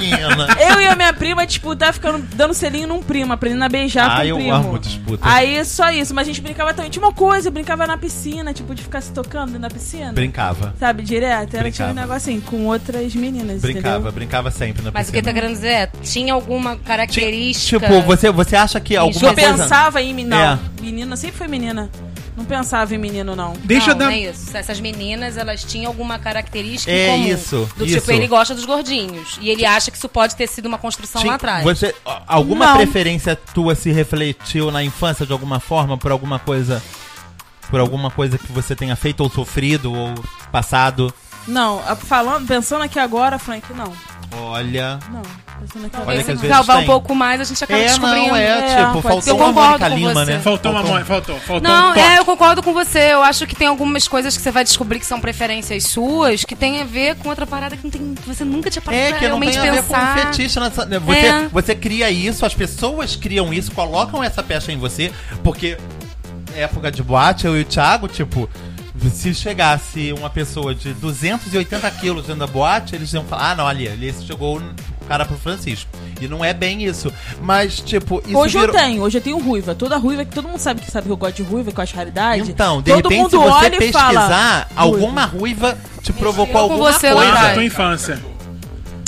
Eu e a minha prima disputar, ficando dando selinho num primo, aprendendo a beijar Ah, com o eu primo. amo disputa. Aí só isso, mas a gente brincava também. Tinha uma coisa, brincava na piscina, tipo, de ficar se tocando dentro da piscina. Brincava. Sabe, direto. Era tinha um negócio assim, com outras meninas. Brincava, entendeu? brincava sempre na Mas o que piscina. tá querendo dizer é, tinha alguma característica... Tipo, você, você acha que alguma Eu coisa... pensava em menina. É. Não, menina sempre foi menina. Não pensava em menino, não. Deixa não, eu dar. não é isso. Essas meninas, elas tinham alguma característica É comum. isso, Do isso. tipo, ele gosta dos gordinhos. E ele acha que isso pode ter sido uma construção Tinha- lá atrás. Você, alguma Não. preferência tua se refletiu na infância de alguma forma por alguma coisa, por alguma coisa que você tenha feito ou sofrido ou passado? Não, falando, pensando aqui agora, Frank, não. Olha, Não. Aqui Olha que se às vezes calvar um pouco mais, a gente acaba é descobrindo. não é, É, tipo pode faltou uma concordo Mônica com Lima, você. né? Faltou uma mãe, faltou. Faltou Não, um é, eu concordo com você. Eu acho que tem algumas coisas que você vai descobrir que são preferências suas que tem a ver com outra parada que, não tem, que você nunca tinha parado É, que não tem a ver pensar. com fetiche. Nessa, né? você, É. você cria isso, as pessoas criam isso, colocam essa pecha em você, porque época de boate, eu e o Thiago, tipo, se chegasse uma pessoa de 280 quilos dentro da boate, eles iam falar, ah, não, ali, ali chegou o cara pro Francisco. E não é bem isso. Mas, tipo, isso Hoje virou- eu tenho, hoje eu tenho ruiva. Toda ruiva, que todo mundo sabe que sabe que eu gosto de ruiva, que eu acho raridade. Então, de todo repente, se mundo você olha e pesquisar, fala. alguma ruiva te provocou com alguma você coisa. Da tua infância.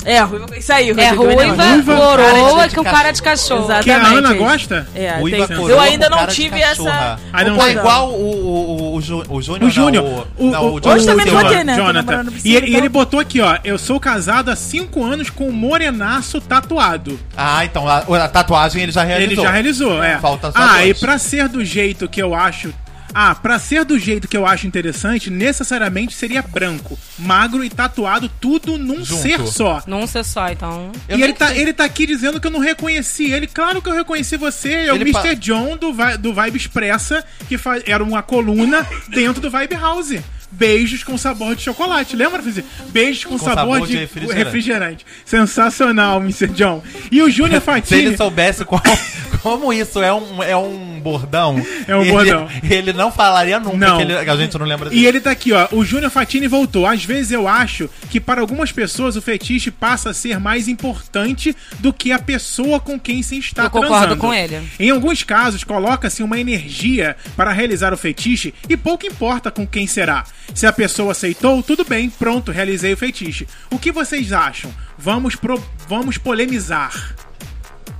É, ruiva, isso aí, É ruiva. ruiva, Ruiva, coroa cara de com cara de cachorro. Exato. Que a Exatamente. Ana gosta? É, Ruiva tem- coroa eu ainda não tive essa. Ah, não, igual o, o, o, o Júnior. O Júnior. não, O, não, o, o o, Hoje também Jonathan. botei, né? Jonathan. namorando E ele, então. ele botou aqui, ó. Eu sou casado há 5 anos com um morenaço tatuado. Ah, então a, a tatuagem ele já realizou. Ele já realizou, é. Falta só ah, dois. e pra ser do jeito que eu acho. Ah, pra ser do jeito que eu acho interessante, necessariamente seria branco, magro e tatuado, tudo num Junto. ser só. Não ser só, então. Eu e ele tá, ele tá aqui dizendo que eu não reconheci ele. Claro que eu reconheci você. É o Ele Mr. pa- John do, Vi- do Vibe Expressa, que fa- era uma coluna dentro do Vibe House. Beijos com sabor de chocolate. Lembra, Francisco? Beijos com, Com sabor, sabor de, de refrigerante. refrigerante. Sensacional, Mr. John. E o Júnior Se ele Fatini... soubesse qual- como isso é um, é um bordão, É um ele, bordão. ele não falaria nunca Não. que ele- a gente não lembra E ele tá aqui, ó. O Júnior Fatini voltou. Às vezes eu acho que para algumas pessoas o fetiche passa a ser mais importante do que a pessoa com quem se está Eu concordo transando. com ele. Em alguns casos, coloca-se uma energia para realizar o fetiche e pouco importa com quem será. Se a pessoa aceitou, tudo bem, pronto, realizei o fetiche. O que vocês acham? Vamos, pro... Vamos polemizar.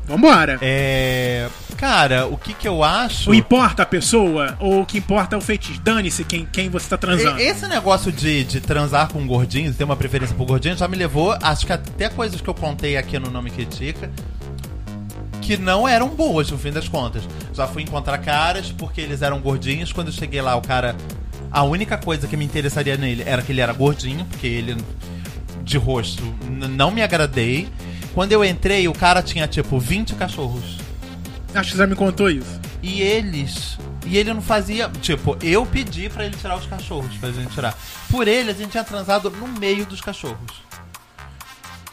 Vambora. É. Cara, o que que eu acho. O importa a pessoa ou o que importa é o fetiche? Dane-se quem, quem você está transando. Esse negócio de, de transar com gordinhos, ter uma preferência por gordinhos, já me levou, acho que até coisas que eu contei aqui no Nome Critica, que não eram boas, no fim das contas. Já fui encontrar caras porque eles eram gordinhos. Quando eu cheguei lá, o cara. A única coisa que me interessaria nele era que ele era gordinho, porque ele, de rosto, não me agradei. Quando eu entrei, o cara tinha tipo 20 cachorros. Acho que você já me contou isso. E eles. E ele não fazia. Tipo, eu pedi pra ele tirar os cachorros, pra gente tirar. Por ele, a gente tinha transado no meio dos cachorros.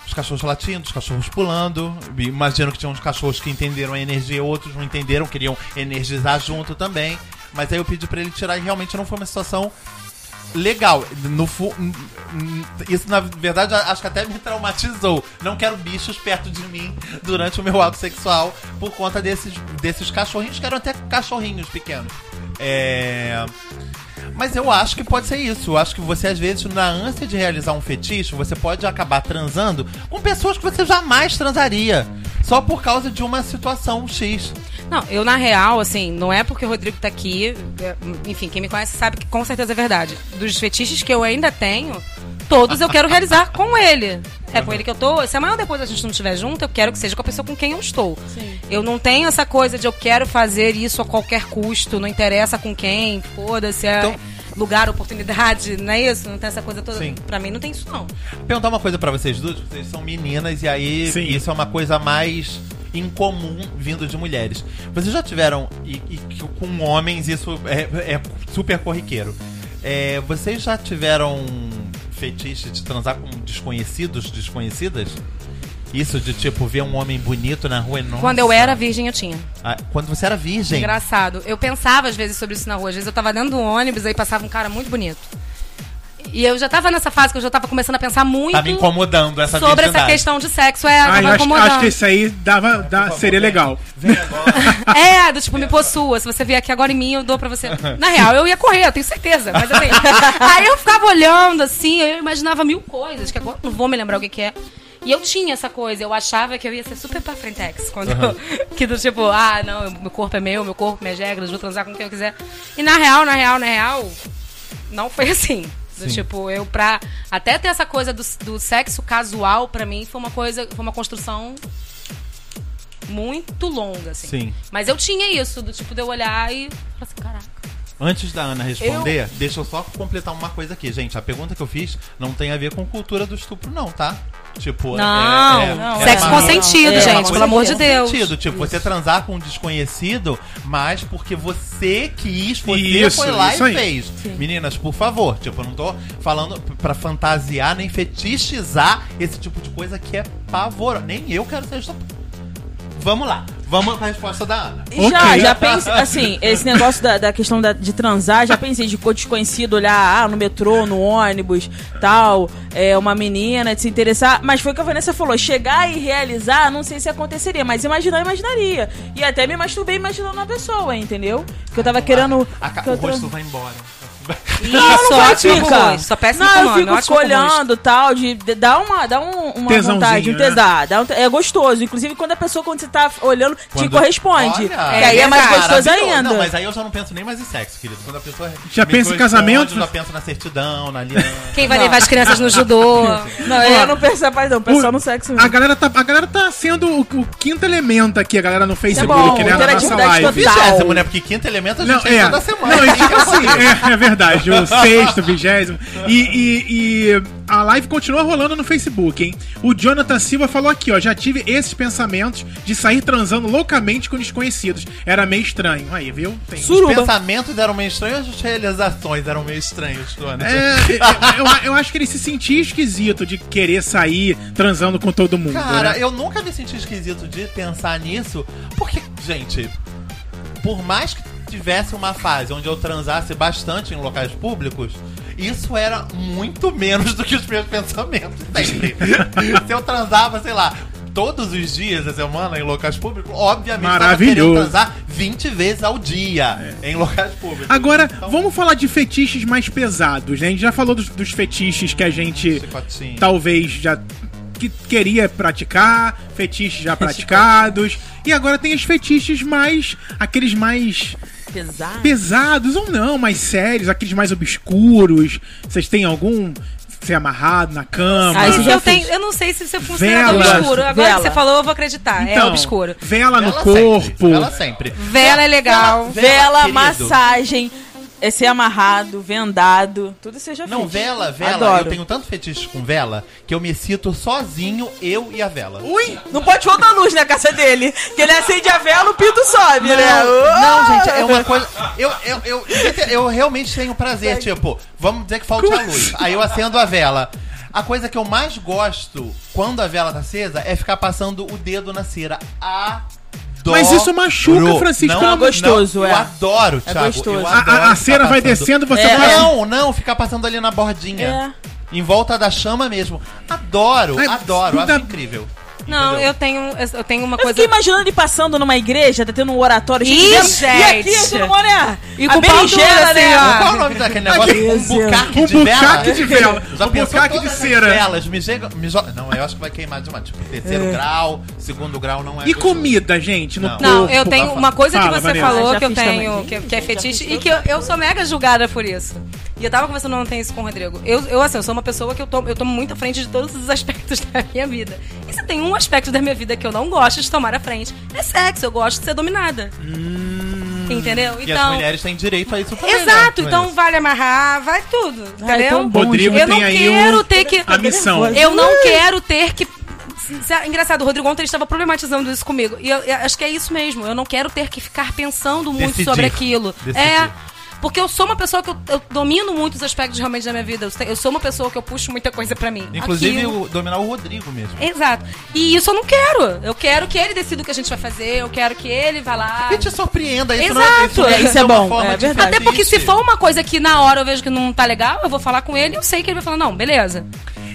Os cachorros latindo, os cachorros pulando. Imagino que tinha uns cachorros que entenderam a energia, outros não entenderam, queriam energizar junto também. Mas aí eu pedi pra ele tirar e realmente não foi uma situação legal. No fu- isso, na verdade, acho que até me traumatizou. Não quero bichos perto de mim durante o meu ato sexual por conta desses, desses cachorrinhos, que eram até cachorrinhos pequenos. É. Mas eu acho que pode ser isso. Eu acho que você, às vezes, na ânsia de realizar um fetiche, você pode acabar transando com pessoas que você jamais transaria. Só por causa de uma situação X. Não, eu na real, assim, não é porque o Rodrigo tá aqui. é, Enfim, quem me conhece sabe que com certeza é verdade. Dos fetiches que eu ainda tenho, todos eu quero realizar com ele. É com ele que eu tô. Se amanhã ou depois a gente não estiver junto, eu quero que seja com a pessoa com quem eu estou. Eu não tenho essa coisa de eu quero fazer isso a qualquer custo, não interessa com quem, foda-se, é Então- lugar, oportunidade, não é isso? Não tem essa coisa toda. Sim. Pra mim não tem isso, não. perguntar uma coisa pra vocês duas. Vocês são meninas e aí Sim. isso é uma coisa mais incomum vindo de mulheres. Vocês já tiveram, e, e com homens isso é, é super corriqueiro. É, vocês já tiveram fetiche de transar com desconhecidos, desconhecidas? Isso de tipo ver um homem bonito na rua e nossa. Quando eu era virgem, eu tinha. Ah, quando você era virgem. Engraçado. Eu pensava às vezes sobre isso na rua. Às vezes eu tava dentro do ônibus, aí passava um cara muito bonito. E eu já tava nessa fase que eu já tava começando a pensar muito Tá me incomodando essa sobre essa questão de sexo. É, Ah, eu acho, acho que isso aí dava, dá- seria legal. Vem agora. É, do tipo, me possua. Se você vier aqui agora em mim, eu dou pra você. Na real, eu ia correr, eu tenho certeza. Mas assim, aí eu ficava olhando assim, eu imaginava mil coisas, que agora não vou me lembrar o que, que é. E eu tinha essa coisa, eu achava que eu ia ser super pra frentex. Quando eu- que do tipo, ah, não, meu corpo é meu, meu corpo, minhas regras, vou transar com quem eu quiser. E na real, na real, na real, não foi assim. Do tipo, eu pra. Até ter essa coisa do, do sexo casual, pra mim, foi uma coisa. Foi uma construção muito longa, assim. Sim. Mas eu tinha isso, do tipo de eu olhar e falar assim, caraca. Antes da Ana responder, deixa eu só completar uma coisa aqui, gente. A pergunta que eu fiz não tem a ver com cultura do estupro, não, tá? Tipo, Não, é, é, não. é Sexo uma- consentido, é gente, pelo amor de com Deus. sentido. Tipo, você transar com um desconhecido, mas porque você quis, você Isso, foi lá isso e aí. fez. Meninas, por favor, tipo, eu não tô falando pra fantasiar nem fetichizar esse tipo de coisa que é pavor. Nem eu quero ser estuprado. Vamos lá, vamos pra resposta da Ana. Já, Ok. já pensei, assim, esse negócio da, da questão da- de transar, já pensei de cor desconhecido, olhar ah, no metrô, no ônibus, tal, é, uma menina, de se interessar. Mas foi o que a Vanessa falou, chegar e realizar, não sei se aconteceria, mas imaginar, eu imaginaria. E até me masturbei imaginando uma pessoa, entendeu? Que eu tava querendo... A ca- que eu o rosto vai embora. Isso, não ótimo fica. com rosto. Só péssimo Não, eu fico rosto. olhando tal, de, de dá uma, dá um, uma vontade, um né? tesar, dá um te- é gostoso. Inclusive quando a pessoa quando você tá olhando te Quando- corresponde, Olha, que aí é mais verdade. gostoso Maravilhoso. ainda. Não, mas aí eu já não penso nem mais em sexo, querido. Quando a pessoa Já pensa em casamento? Eu já penso na certidão, na aliança. Quem vai levar as crianças no judô? Não, eu não penso paz não, penso só no sexo A mesmo. galera tá, a galera tá sendo o, o quinto elemento aqui, a galera no Facebook, bom, né? Na nossa live. total. Né? Porque quinto elemento a gente Não, é. toda semana. Não, e assim, é, é verdade. Verdade, o sexto, vigésimo. E, e- e a live continua rolando no Facebook, hein? O Jonathan Silva falou aqui, ó. Já tive esses pensamentos de sair transando loucamente com desconhecidos. Era meio estranho. Aí, viu? Tem. Os pensamentos eram meio estranhos, as realizações eram meio estranhas, Tony. É, eu, eu- eu acho que ele se sentia esquisito de querer sair transando com todo mundo. Cara, né? eu nunca me senti esquisito de pensar nisso, porque, gente, por mais que tivesse uma fase onde eu transasse bastante em locais públicos, isso era muito menos do que os meus pensamentos sempre. Se eu transava, sei lá, todos os dias da semana em locais públicos, obviamente Maravilhoso. transar 20 vezes ao dia em locais públicos. Agora, Então, vamos falar de fetiches mais pesados, né? A gente já falou dos, dos fetiches que a gente Chicotinho. talvez já que queria praticar, fetiches já praticados. E agora tem os fetiches mais. aqueles mais Pesado. pesados ou não, mais sérios, aqueles mais obscuros. Vocês têm algum ser amarrado na cama? Ah, eu, eu não sei se você funciona Vela. obscuro. Agora Vela. que você falou, eu vou acreditar. é obscuro. Vela no Vela corpo. Sempre, vela sempre. Vela é legal. Vela, Vela, querido. É ser amarrado, vendado, tudo eu já Não, vela, vela. Adoro. Eu tenho tanto fetiche com vela que eu me cito sozinho, eu e a vela. Ui! Não pode faltar luz na casa dele. Que ele acende a vela, o pinto sobe, né? Não, não, gente, é uma coisa. Eu, eu, eu, eu realmente tenho prazer, tipo, vamos dizer que falte a luz. Aí eu acendo a vela. A coisa que eu mais gosto quando a vela tá acesa é ficar passando o dedo na cera. Adoro. Mas isso machuca, Francisco, Não, é gostoso, não, é. Eu adoro, É Thiago. gostoso. eu A, adoro a- a cera vai passando. descendo, você É. vai. Não, não, ficar passando ali na bordinha. Em volta da chama mesmo. Adoro, Ai, adoro, acho incrível. Não, Entendeu? eu tenho, eu tenho uma Eu coisa. fiquei imaginando ele passando numa igreja, tá tendo um oratório cheio de Ih, vela, E aqui, gente. mundo é. E com berinjela, né? ó. Qual é o nome daquele negócio? Um Deus. bucaque Um de vela? bucaque de vela. Já Um bucaque de cera. velas me jo- Não, eu acho que vai queimar demais. Tipo, terceiro grau, segundo grau não é E gostoso. comida, gente, no Não. corpo. Não, eu tenho uma coisa Fala, que você Vanessa. falou Já que eu tenho, que, que é fetiche, e que eu, eu sou mega julgada por isso. E eu tava conversando ontem isso com o Rodrigo. Eu, eu, assim, eu sou uma pessoa que eu tomo, eu tomo muito à frente de todos os aspectos da minha vida. E se tem um aspecto da minha vida que eu não gosto de tomar à frente, é sexo. Eu gosto de ser dominada. Entendeu? E as mulheres têm direito a isso também, Exato, né? então Mas- vale amarrar, vai tudo. Ai, Entendeu? bom, Rodrigo eu não quero o- ter que. a missão. Eu não quero ter que. Se- Engraçado, o Rodrigo ontem ele estava problematizando isso comigo. E eu, eu acho que é isso mesmo. Eu não quero ter que ficar pensando muito Decidir. sobre aquilo. Decidir. É. Porque eu sou uma pessoa que eu, eu domino muitos aspectos realmente da minha vida. Eu, eu sou uma pessoa que eu puxo muita coisa pra mim. Inclusive o- dominar o Rodrigo mesmo. Exato. E isso eu não quero. Eu quero que ele decida o que a gente vai fazer. Eu quero que ele vá lá. E te surpreenda, isso Exato. não é isso, É, isso é uma bom, forma é verdade. Até porque se for uma coisa que na hora eu vejo que não tá legal, eu vou falar com ele e eu sei que ele vai falar, não, beleza.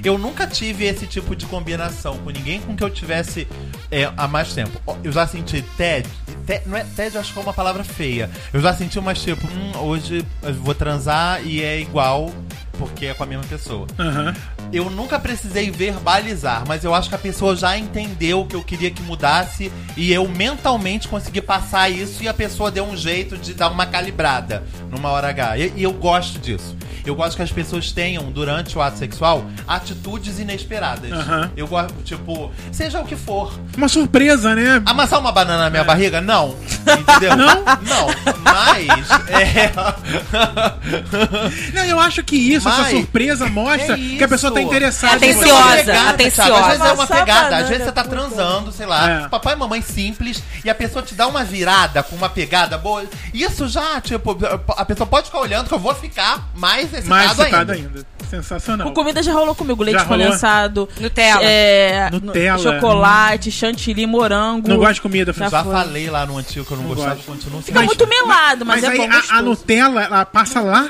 Eu nunca tive esse tipo de combinação com ninguém com que eu tivesse é, há mais tempo. Eu já senti TED. te- não é, TED acho que é uma palavra feia. Eu já senti umas tipo, hum, hoje eu vou transar e é igual porque é com a mesma pessoa. Aham. Eu nunca precisei verbalizar, mas eu acho que a pessoa já entendeu o que eu queria que mudasse e eu mentalmente consegui passar isso e a pessoa deu um jeito de dar uma calibrada numa hora H. E, e eu gosto disso. Eu gosto que as pessoas tenham, durante o ato sexual, atitudes inesperadas. Aham. Eu gosto, tipo, seja o que for. Uma surpresa, né? Amassar uma banana na minha barriga? Não. Entendeu? Não? Não. Mas. É... Não, eu acho que isso, essa Mas- surpresa mostra É que a pessoa tá interessada. em você. Atenciosa, é uma pegada, atenciosa. sabe? Às vezes é uma pegada. Às vezes você tá puta. transando, sei lá, É. papai e mamãe simples, e a pessoa te dá uma virada com uma pegada boa. Isso já, tipo, a pessoa pode ficar olhando que eu vou ficar mais excitado, Mais excitado ainda. ainda. Sensacional. Com comida já rolou comigo. Leite Já rolou? condensado. Nutella. É, Nutella. Chocolate, chantilly, morango. Não gosto de comida, Já Francisco. Já falei lá no antigo que eu não, Não gostava, gosto. continuo sem Fica Mas- muito melado, mas, Mas é aí bom, a, a. Nutella, ela passa lá?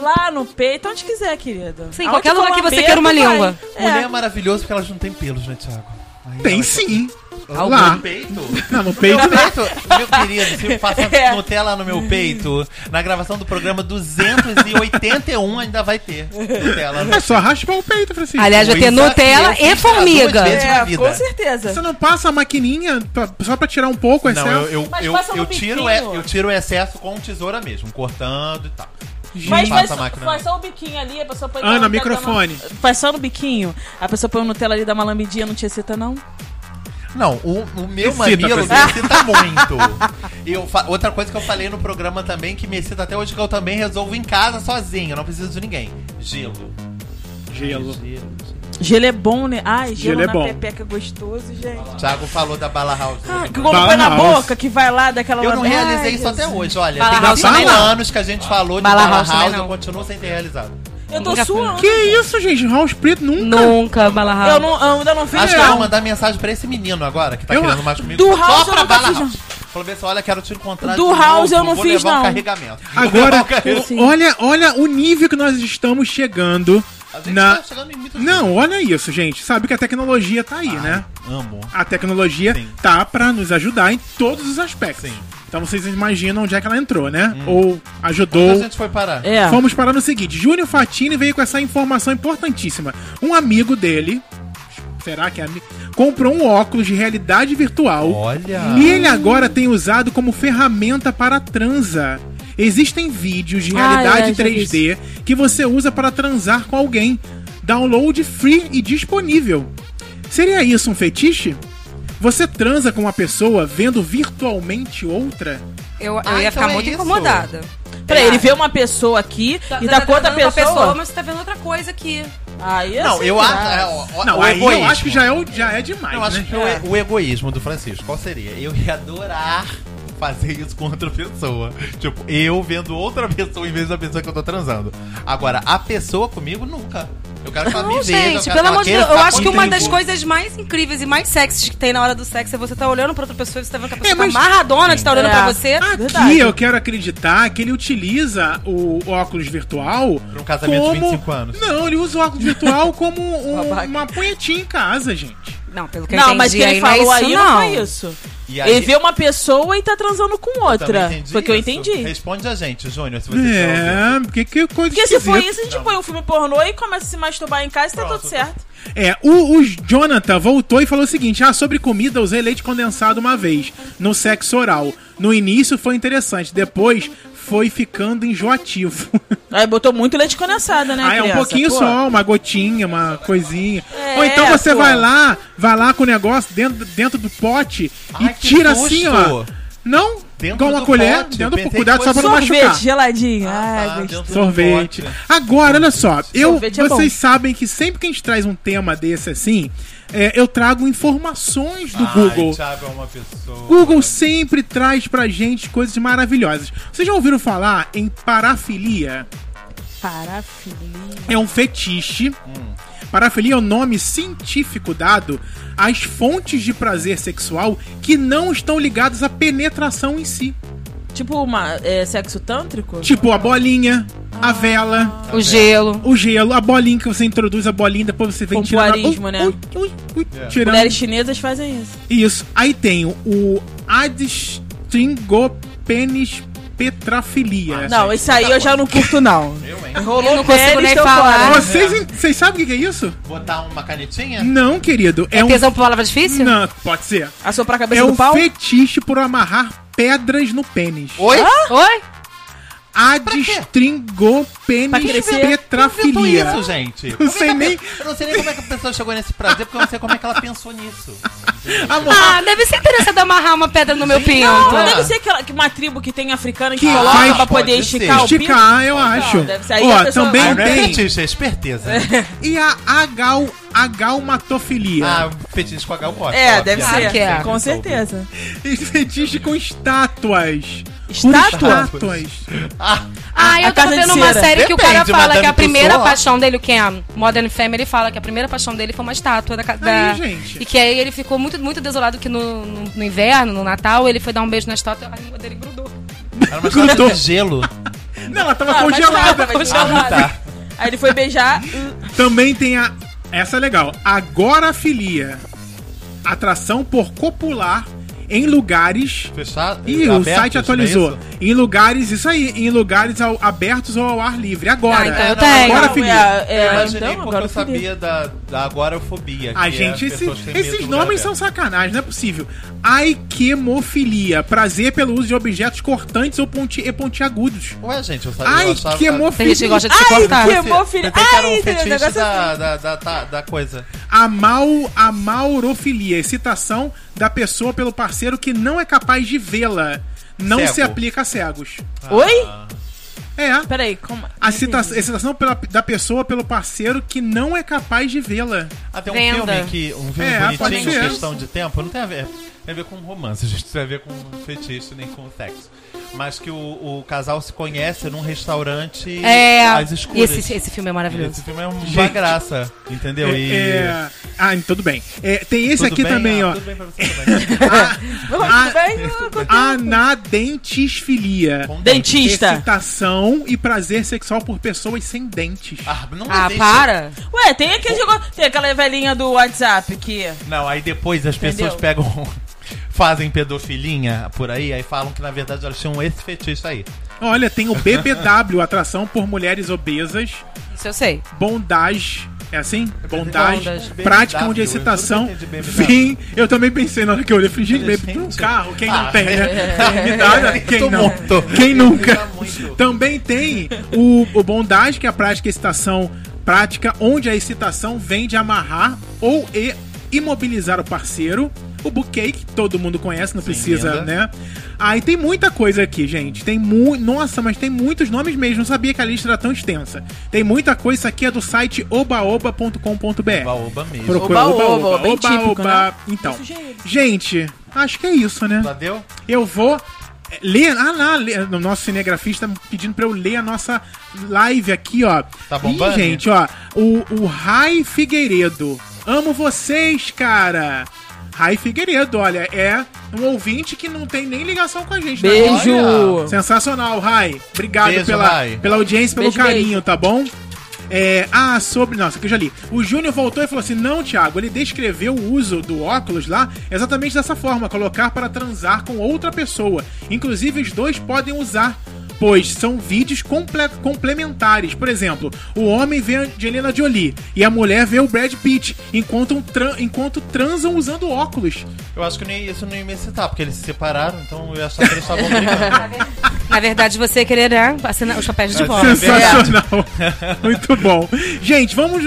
Lá no peito, onde quiser, querida. Sim, Aonde qualquer lugar que você queira uma língua. Mulher é É. maravilhoso porque elas não têm pelos, né, Thiago? Tem sim. No Lá. peito? Não, no peito Meu não. peito, meu querido, se eu passar É. Nutella no meu peito, na gravação do programa 281 ainda vai ter Nutella no É só raspar o peito, Francisco. Aliás, vai ter Nutella eu e formiga. É, vida. com certeza. Você não passa a maquininha pra- só pra tirar um pouco o Não, excesso? eu, eu, eu, no eu tiro, eu tiro o excesso com tesoura mesmo, cortando e tal. Mas faz, faz só o biquinho ali, a pessoa põe... Ana, microfone. uma- Faz só no biquinho. A pessoa põe o Nutella ali, dá uma lambidinha, não te excita, não? Não, o, o meu Excita, mamilo me excita muito. E eu outra coisa que eu falei no programa também, que me excita até hoje, que eu também resolvo em casa sozinho, eu não preciso de ninguém. Gelo. Gelo. Gelo. Gelo é bom, né? Ai, gelo, Gelo é na bom. pepeca é gostoso, gente. Thiago falou da Bala House. Ah, que quando põe na House. boca, que vai lá daquela Eu não Ai, realizei isso até hoje, olha. Bala tem House 5 também não. anos que a gente falou de Bala Bala, House House, também eu não. continuo sem ter realizado. Eu tô suando. Que isso, gente? House Preto nunca. Nunca, Bala House. Eu, não, eu ainda não fiz, Acho que eu não. vou mandar mensagem pra esse menino agora, que tá Eu- querendo mais comigo. Do só House eu pra nunca Bala fiz, House. Falou assim, olha, quero te encontrar Do House eu novo, não vou fiz, não. um carregamento. Vou Agora, levar um carregamento. Olha, olha o nível que nós estamos chegando na. tá chegando em muitas Não, olha isso, gente. Sabe que a tecnologia tá aí, né? Amo. A tecnologia Sim. tá pra nos ajudar em todos os aspectos. Sim. Então vocês imaginam onde é que ela entrou, né? Hum. Ou Onde ajudou. a gente foi parar? É. Vamos parar no seguinte: Júnior Fatini veio com essa informação importantíssima. Um amigo dele, será que é amigo? Comprou um óculos de realidade virtual. Olha. E ele agora tem usado como ferramenta para transa. Existem vídeos de Ah, realidade é, já vi 3D que você usa para transar com alguém. Download free e disponível. Seria isso um fetiche? Você transa com uma pessoa vendo virtualmente outra? Eu, eu Ah, ia então ficar é muito isso. incomodada. Peraí, ele vê uma pessoa aqui Tá- e tá tá com outra transando com a pessoa? mas você tá vendo outra coisa aqui. Aí é Não, sem eu graça. acho. é, Não, o aí egoísmo. eu acho que já é, já é demais, Eu acho né? que o, e- o egoísmo do Francisco, qual seria? Eu ia adorar fazer isso com outra pessoa. Tipo, eu vendo outra pessoa em vez da pessoa que eu tô transando. Agora, a pessoa comigo, nunca. Eu quero que ela me Não, veja. eu gente, pelo amor de Deus, eu acho que uma das coisas mais incríveis e mais sexys que tem na hora do sexo é você tá olhando pra outra pessoa e você tá vendo que a pessoa É, mas- tá amarradona de tá olhando É. pra você. Aqui Verdade. eu quero acreditar que ele utiliza o óculos virtual Pra um casamento de 25 anos. Não, ele usa o óculos virtual como um- uma punhetinha em casa, gente. Não, pelo que eu Não, entendi mas que ele aí falou não é aí isso, não não. foi isso. E aí- Ele vê uma pessoa e tá transando com outra. Foi o que eu entendi. Responde a gente, Júnior, se você. É, porque que coisa Porque se for isso, a gente põe um filme pornô e começa a se masturbar em casa e tá Pronto. tudo certo. É, o, o Jonathan voltou e falou o seguinte: ah, sobre comida, usei leite condensado uma vez, no sexo oral. No início foi interessante, depois foi ficando enjoativo. Aí botou muito leite condensado, né, Ah, é um criança? pouquinho Pô. só, uma gotinha, uma coisinha. É, Ou então você pô. vai lá, vai lá com o negócio dentro, dentro do pote Ai, e tira assim, ó. Não? Dentro igual uma colher, pote, dentro do cuidado só pra não Sorvete, machucar. geladinho. Ah, tá, do Sorvete. Agora, olha só, eu, Sorvete é vocês bom. sabem que sempre que a gente traz um tema desse assim, é, eu trago informações do Ai, Google. Thiago é uma pessoa. Google sempre traz pra gente coisas maravilhosas. Vocês já ouviram falar em parafilia? Parafilia. É um fetiche. Parafilia é o nome científico dado às fontes de prazer sexual que não estão ligadas à penetração em si. Tipo uma, é, sexo tântrico? Tipo a bolinha, a vela, O gelo. o gelo, a bolinha que você introduz a bolinha, depois você vem tirando. Pompoarismo, Ui, né? ui, ui, ui, É. tirando. Mulheres chinesas fazem isso. Isso. Aí tem o adstringopenis petrafilia. Não, isso aí eu já não curto, não. Eu, hein? Rolou Eu não consigo nem falar. Vocês, vocês sabem o que é isso? Botar uma canetinha? Não, querido. É, É um. tesão por palavra difícil? Não, pode ser. Assoprar a cabeça É do um pau? fetiche por amarrar pedras no pênis. Oi? Oi? Adstringopenis Pra crescer? Inventou petrafilia. isso, gente. Não sei nem. Eu não sei nem como é que a pessoa chegou nesse prazer, porque eu não sei como é que ela pensou nisso. Amor, Ah, deve ser interessante amarrar uma pedra no meu pinto. Não, Ah. deve ser aquela, que uma tribo que tem africana que, Que coloca faz- pra poder pode esticar ser. o pinto. esticar, eu acho. deve ser aí Ó, a pessoa- também Ah, não é tem. fetiche, é esperteza. E a agal, agalmatofilia. Ah, fetiche com gosto. É, deve ser. que é. Com certeza. E fetiche com estátuas. Estátua? Estátuas. Ah, Ah, eu de vendo uma série que o Depende, cara fala Madame que a primeira Tussauds. paixão dele, o que é Modern Family, fala que a primeira paixão dele foi uma estátua da, ca- da- gente. E que aí ele ficou muito, muito desolado que no, no, no inverno, no Natal, ele foi dar um beijo na estátua e a língua dele grudou. era uma estátua de gelo. Não, ela tava Ah, mas congelada. tava congelada. Ah, tá. Aí ele foi beijar. Também tem a. Essa é legal. Agorafilia. Atração por copular em lugares. Fechado? Ih, o site é atualizou. Em lugares, isso aí, em lugares ao- abertos ou ao ar livre. Agora. Ah, então eu tenho. Agora, filia. é, é, eu imaginei então, porque agora eu sabia da, da agorafobia. A que é gente, esse- esses nomes são sacanagem, não é possível. Aiquemofilia, prazer pelo uso de objetos cortantes ou ponti e pontiagudos. Ué, gente, eu sabia. eu achava- Tem gente que Aiquemofilia. gosta de se cortar. que era um fetiche entendeu? Negócio da, assim. da, da, da, da coisa. Amal, amaurofilia, excitação da pessoa pelo parceiro que não é capaz de vê-la. Não Cego. se aplica a cegos. Oi? É. Peraí, como. A citação, a citação pela- da pessoa pelo parceiro que não é capaz de vê-la. Ah, tem um Venda. filme que. Um filme É, bonitinho, questão de tempo, não tem a ver. Tem a ver com romance, gente. Não tem a ver com fetiche nem com sexo. Mas que o, o casal se conhece num restaurante É. às E escuras. esse, esse filme é maravilhoso. Esse filme é uma Gente. graça, entendeu? É, E. é- Ah, tudo bem. É, tem esse Tudo aqui bem? também, Ah, ó. Tudo bem pra você também. A- Tudo bem? Anadentisfilia. Com Dentista. Excitação e prazer sexual por pessoas sem dentes. Ah, não Ah, deixa- para! Ué, tem aquele. Tem aquela velhinha do WhatsApp que. Não, aí depois as pessoas Entendeu? pegam. Fazem pedofilinha por aí, aí falam que na verdade elas tinham esse fetiche aí. Olha, tem o BBW, atração por mulheres obesas, Isso eu sei. bondage. É assim? Bondage. Bondage. Prática BMW, onde a eu excitação BMW. vem. Eu também pensei na hora que eu olhei, falei, gente, baby, um carro, quem Ah, não tem, né? é. Quem não? morto. Quem nunca? Tá. Também tem o, o bondage, que é a prática excitação prática, onde a excitação vem de amarrar ou e imobilizar o parceiro. O bouquet, que todo mundo conhece, não Sim, precisa, linda. né? Aí tem muita coisa aqui, gente. Tem mu Nossa, mas tem muitos nomes mesmo. Não sabia que a lista era tão extensa. Tem muita coisa. Isso aqui é do site obaoba.com.br. Baoba mesmo. Procura Oba, oba, oba, oba, bem oba, típico, oba. né? Então, gente, acho que é isso, né? Já deu? Eu vou eh, ler. Ah, lá, o nosso cinegrafista pedindo pra eu ler a nossa live aqui, ó. Tá bombando? Ih, gente, ó. O, o Rai Figueiredo. Amo vocês, cara. Rai Figueiredo, olha, é um ouvinte que não tem nem ligação com a gente. né? Beijo! Olha. Sensacional, Rai. Obrigado Beijo, pela, Rai. pela audiência, pelo Beijo, carinho, beijo. tá bom? É, ah, sobre. Nossa, que eu já li. O Júnior voltou e falou assim: Não, Thiago, ele descreveu o uso do óculos lá exatamente dessa forma: colocar para transar com outra pessoa. Inclusive, os dois podem usar. Pois são vídeos comple- complementares. Por exemplo, o homem vê a Angelina Jolie e a mulher vê o Brad Pitt enquanto, um tran- enquanto transam usando óculos. Eu acho que nem- isso não ia me excitar, porque eles se separaram, então eu ia achar que eles estavam brigando. Na verdade, você querer né, assinar os papéis de volta. É Sensacional. Muito bom. Gente, vamos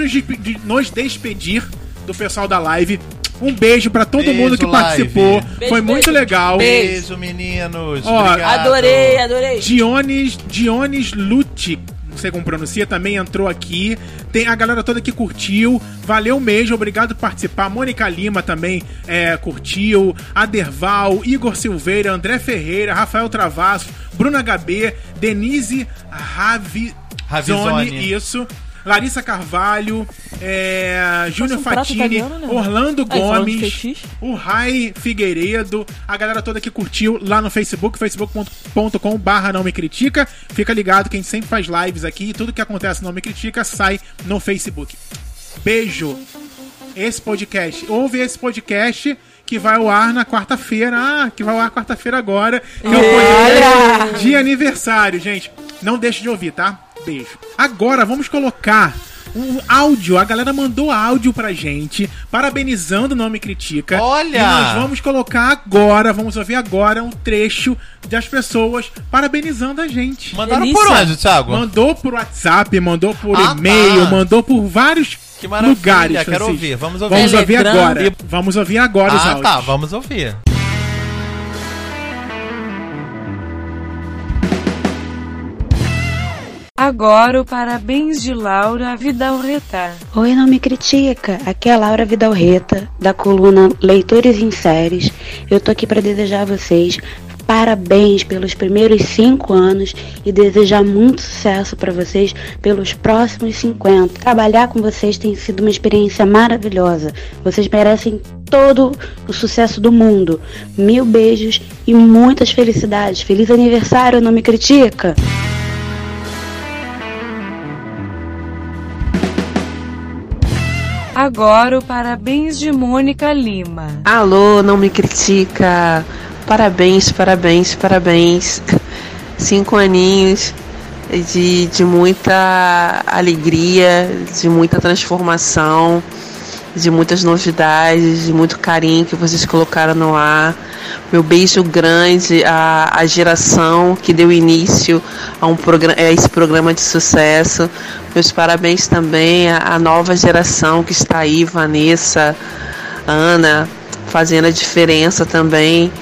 nos despedir do pessoal da live. Um beijo pra todo Beijo, mundo que participou. Beijo, Foi muito beijo. legal. Beijo, meninos. Ó, Obrigado. Adorei, adorei. Dionis, Dionis Lute, não sei como pronuncia, também entrou aqui. Tem a galera toda que curtiu. Valeu mesmo, obrigado por participar. Mônica Lima também é, curtiu. Aderval, Igor Silveira, André Ferreira, Rafael Travasso, Bruna HB, Denise Ravi... Ravizone. Zone, isso. Larissa Carvalho, é, Júnior um Fatini, né? Orlando Aí, falando de Gomes, o Rai Figueiredo, a galera toda que curtiu lá no Facebook, facebook.com barra não me critica. Fica ligado que a gente sempre faz lives aqui e tudo que acontece não me critica sai no Facebook. Beijo. Esse podcast, ouve esse podcast que vai ao ar na quarta-feira. Ah, que vai ao ar quarta-feira agora. Que é o podcast de aniversário, gente. Não deixe de ouvir, tá? Beijo. Agora vamos colocar um áudio. A galera mandou áudio pra gente, parabenizando o Nome Critica. Olha! E nós vamos colocar agora, vamos ouvir agora um trecho das pessoas parabenizando a gente. Mandaram Delícia. por onde, Thiago? Mandou por WhatsApp, mandou por Ah, e-mail, tá. mandou por vários lugares. quero ouvir, vamos ouvir. Vamos ouvir agora. Vamos ouvir agora os Ah, tá, vamos ouvir. Agora o parabéns de Laura Vidal-Retar. Oi, não me critica. Aqui é a Laura Vidalreta, da coluna Leitores em Séries. Eu tô aqui para desejar a vocês parabéns pelos primeiros cinco anos e desejar muito sucesso para vocês pelos próximos 50. Trabalhar com vocês tem sido uma experiência maravilhosa. Vocês merecem todo o sucesso do mundo. Mil beijos e muitas felicidades. Feliz aniversário, não me critica. Agora o parabéns de Mônica Lima. Alô, não me critica. Parabéns, parabéns, parabéns. Cinco aninhos de, de muita alegria, de muita transformação, de muitas novidades, de muito carinho que vocês colocaram no ar. Meu beijo grande à, à geração que deu início a, um programa, a esse programa de sucesso. Meus parabéns também à, à nova geração que está aí, Vanessa, Ana, fazendo a diferença também.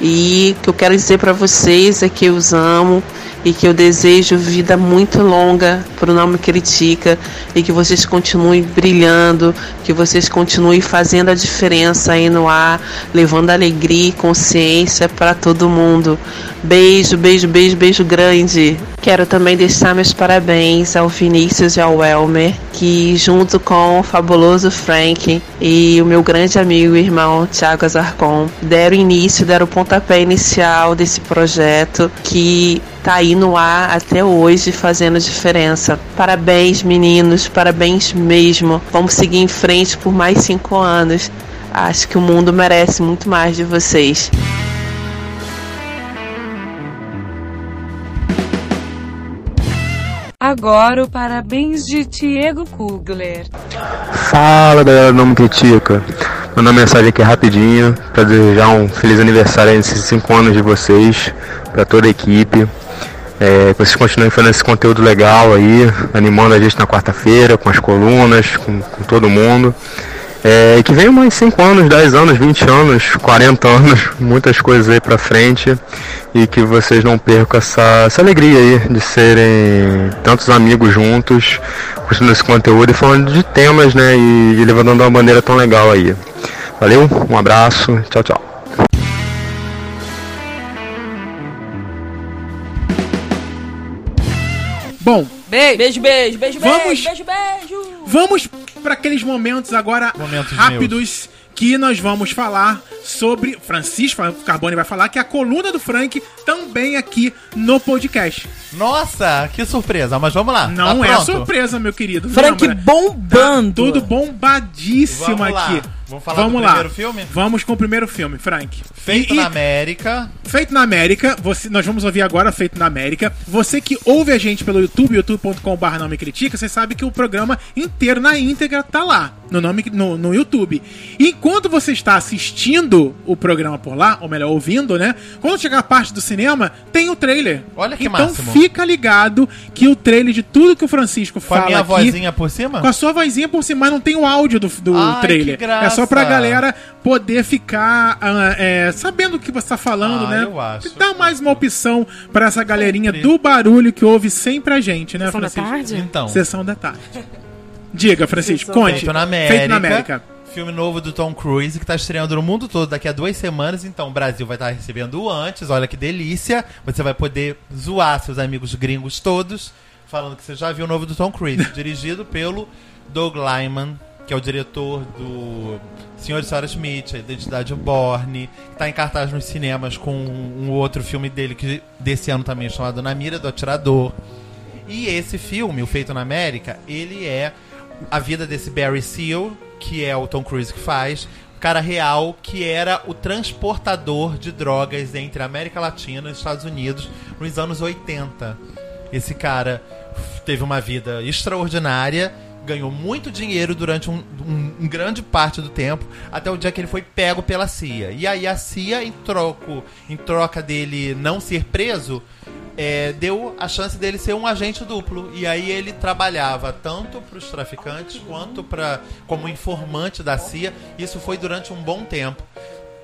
E o que eu quero dizer para vocês é que eu os amo e que eu desejo vida muito longa para o Não Me Critica e que vocês continuem brilhando, que vocês continuem fazendo a diferença aí no ar, levando alegria e consciência para todo mundo. Beijo, beijo, beijo, beijo grande. Quero também deixar meus parabéns ao Vinícius e ao Elmer, que junto com o fabuloso Frank e o meu grande amigo e irmão Thiago Azarcon deram início, deram o pontapé inicial desse projeto que tá aí no ar até hoje fazendo diferença. Parabéns, meninos, parabéns mesmo. Vamos seguir em frente por mais cinco anos. Acho que o mundo merece muito mais de vocês. Agora o parabéns de Diego Kugler. Fala galera, não me critica. Mandar uma mensagem aqui rapidinho para desejar um feliz aniversário nesses 5 anos de vocês, para toda a equipe. É, que vocês continuem fazendo esse conteúdo legal aí, animando a gente na quarta-feira, com as colunas, com, com todo mundo. É, e que venham mais 5 anos, 10 anos, 20 anos, 40 anos, muitas coisas aí pra frente e que vocês não percam essa, essa alegria aí de serem tantos amigos juntos, curtindo esse conteúdo e falando de temas, né, e, e levantando uma bandeira tão legal aí. Valeu, um abraço, tchau, tchau. Bom, Beijo. Beijo, beijo, beijo, Vamos- beijo, beijo, beijo. vamos para aqueles momentos agora Momentos rápidos que nós vamos falar sobre. Francisco Carbone vai falar que a coluna do Frank também aqui no podcast. Nossa, que surpresa. Mas vamos lá. Não tá é pronto? surpresa, meu querido. Frank Lembra? bombando. Tá tudo bombadíssimo Vamos lá. Aqui. Vamos falar Vamos do lá. primeiro filme? Vamos com o primeiro filme, Frank. Feito E- na América. Feito na América, você, nós vamos ouvir agora Feito na América. Você que ouve a gente pelo YouTube, youtube.com.br não me critica, você sabe que o programa inteiro na íntegra tá lá, no, nome, no, no YouTube. E enquanto você está assistindo o programa por lá, ou melhor, ouvindo, né? Quando chegar a parte do cinema, tem o trailer. Olha que então máximo. fica ligado que o trailer de tudo que o Francisco Com a fala minha aqui... vozinha por cima? Com a sua vozinha por cima, mas não tem o áudio do, do Ai, trailer. que graça. É só pra galera poder ficar ah, é, sabendo o que você tá falando, Ah, né? eu acho. Dá mais uma opção pra essa galerinha Sempre. do barulho que ouve sempre a gente, né, Sessão da Francisco? tarde? Então. Sessão da tarde. Diga, Francisco, conte. Feito na América. Feito na América. Filme novo do Tom Cruise que tá estreando no mundo todo daqui a duas semanas. Então o Brasil vai estar recebendo antes. Olha que delícia. Você vai poder zoar seus amigos gringos todos. Falando que você já viu o novo do Tom Cruise. dirigido pelo Doug Lyman, que é o diretor do Senhor e Sarah Smith, A Identidade Borne. Que tá em cartaz nos cinemas com um outro filme dele que desse ano também chamado Na Mira do Atirador. E esse filme, o Feito na América, ele é a vida desse Barry Seal, que é o Tom Cruise que faz, cara real que era o transportador de drogas entre a América Latina e os Estados Unidos nos anos 80. Esse cara teve uma vida extraordinária, ganhou muito dinheiro durante um, um- um grande parte do tempo, até o dia que ele foi pego pela CIA. E aí a CIA, em, troco, em troca dele não ser preso, é, deu a chance dele ser um agente duplo. E aí ele trabalhava tanto para os traficantes quanto para como informante da CIA. Isso foi durante um bom tempo.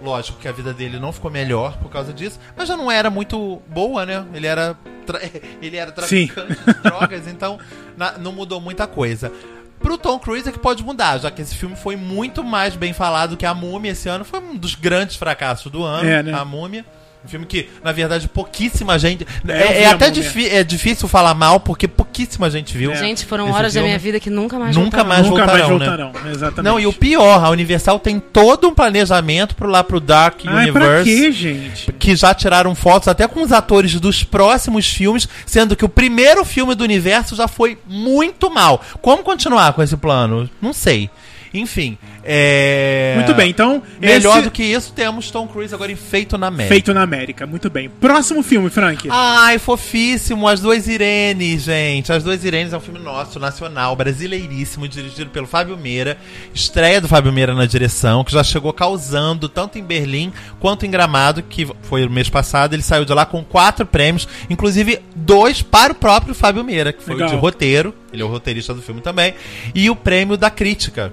Lógico que a vida dele não ficou melhor por causa disso, mas já não era muito boa, né? Ele era, tra- ele era traficante de drogas, então na- não mudou muita coisa. Pro Tom Cruise é que pode mudar, já que esse filme foi muito mais bem falado que A Múmia esse ano. Foi um dos grandes fracassos do ano, É, né? A Múmia. Um filme que, na verdade, pouquíssima gente. É, eu É, é até é difícil falar mal, porque pouquíssima gente viu. Gente, foram Esse horas da filme. minha vida que nunca mais Nunca voltarão. mais Nunca mais voltarão, né? voltarão, exatamente. Não, e o pior, a Universal tem todo um planejamento pro lá pro Dark Ai, pra Universe. quê, gente? Que já tiraram fotos até com os atores dos próximos filmes, sendo que o primeiro filme do universo já foi muito mal. Como continuar com esse plano? Não sei. Enfim, é. Muito bem, então... Melhor esse- do que isso, temos Tom Cruise agora em Feito na América. Feito na América, muito bem. Próximo filme, Frank. Ai, fofíssimo, As Duas Irenes, gente. As Duas Irenes é um filme nosso, nacional, brasileiríssimo, dirigido pelo Fábio Meira. Estreia do Fábio Meira na direção, que já chegou causando tanto em Berlim quanto em Gramado, que foi o mês passado. Ele saiu de lá com quatro prêmios, inclusive dois para o próprio Fábio Meira, que foi Legal. o de roteiro, ele é o roteirista do filme também, e o prêmio da crítica.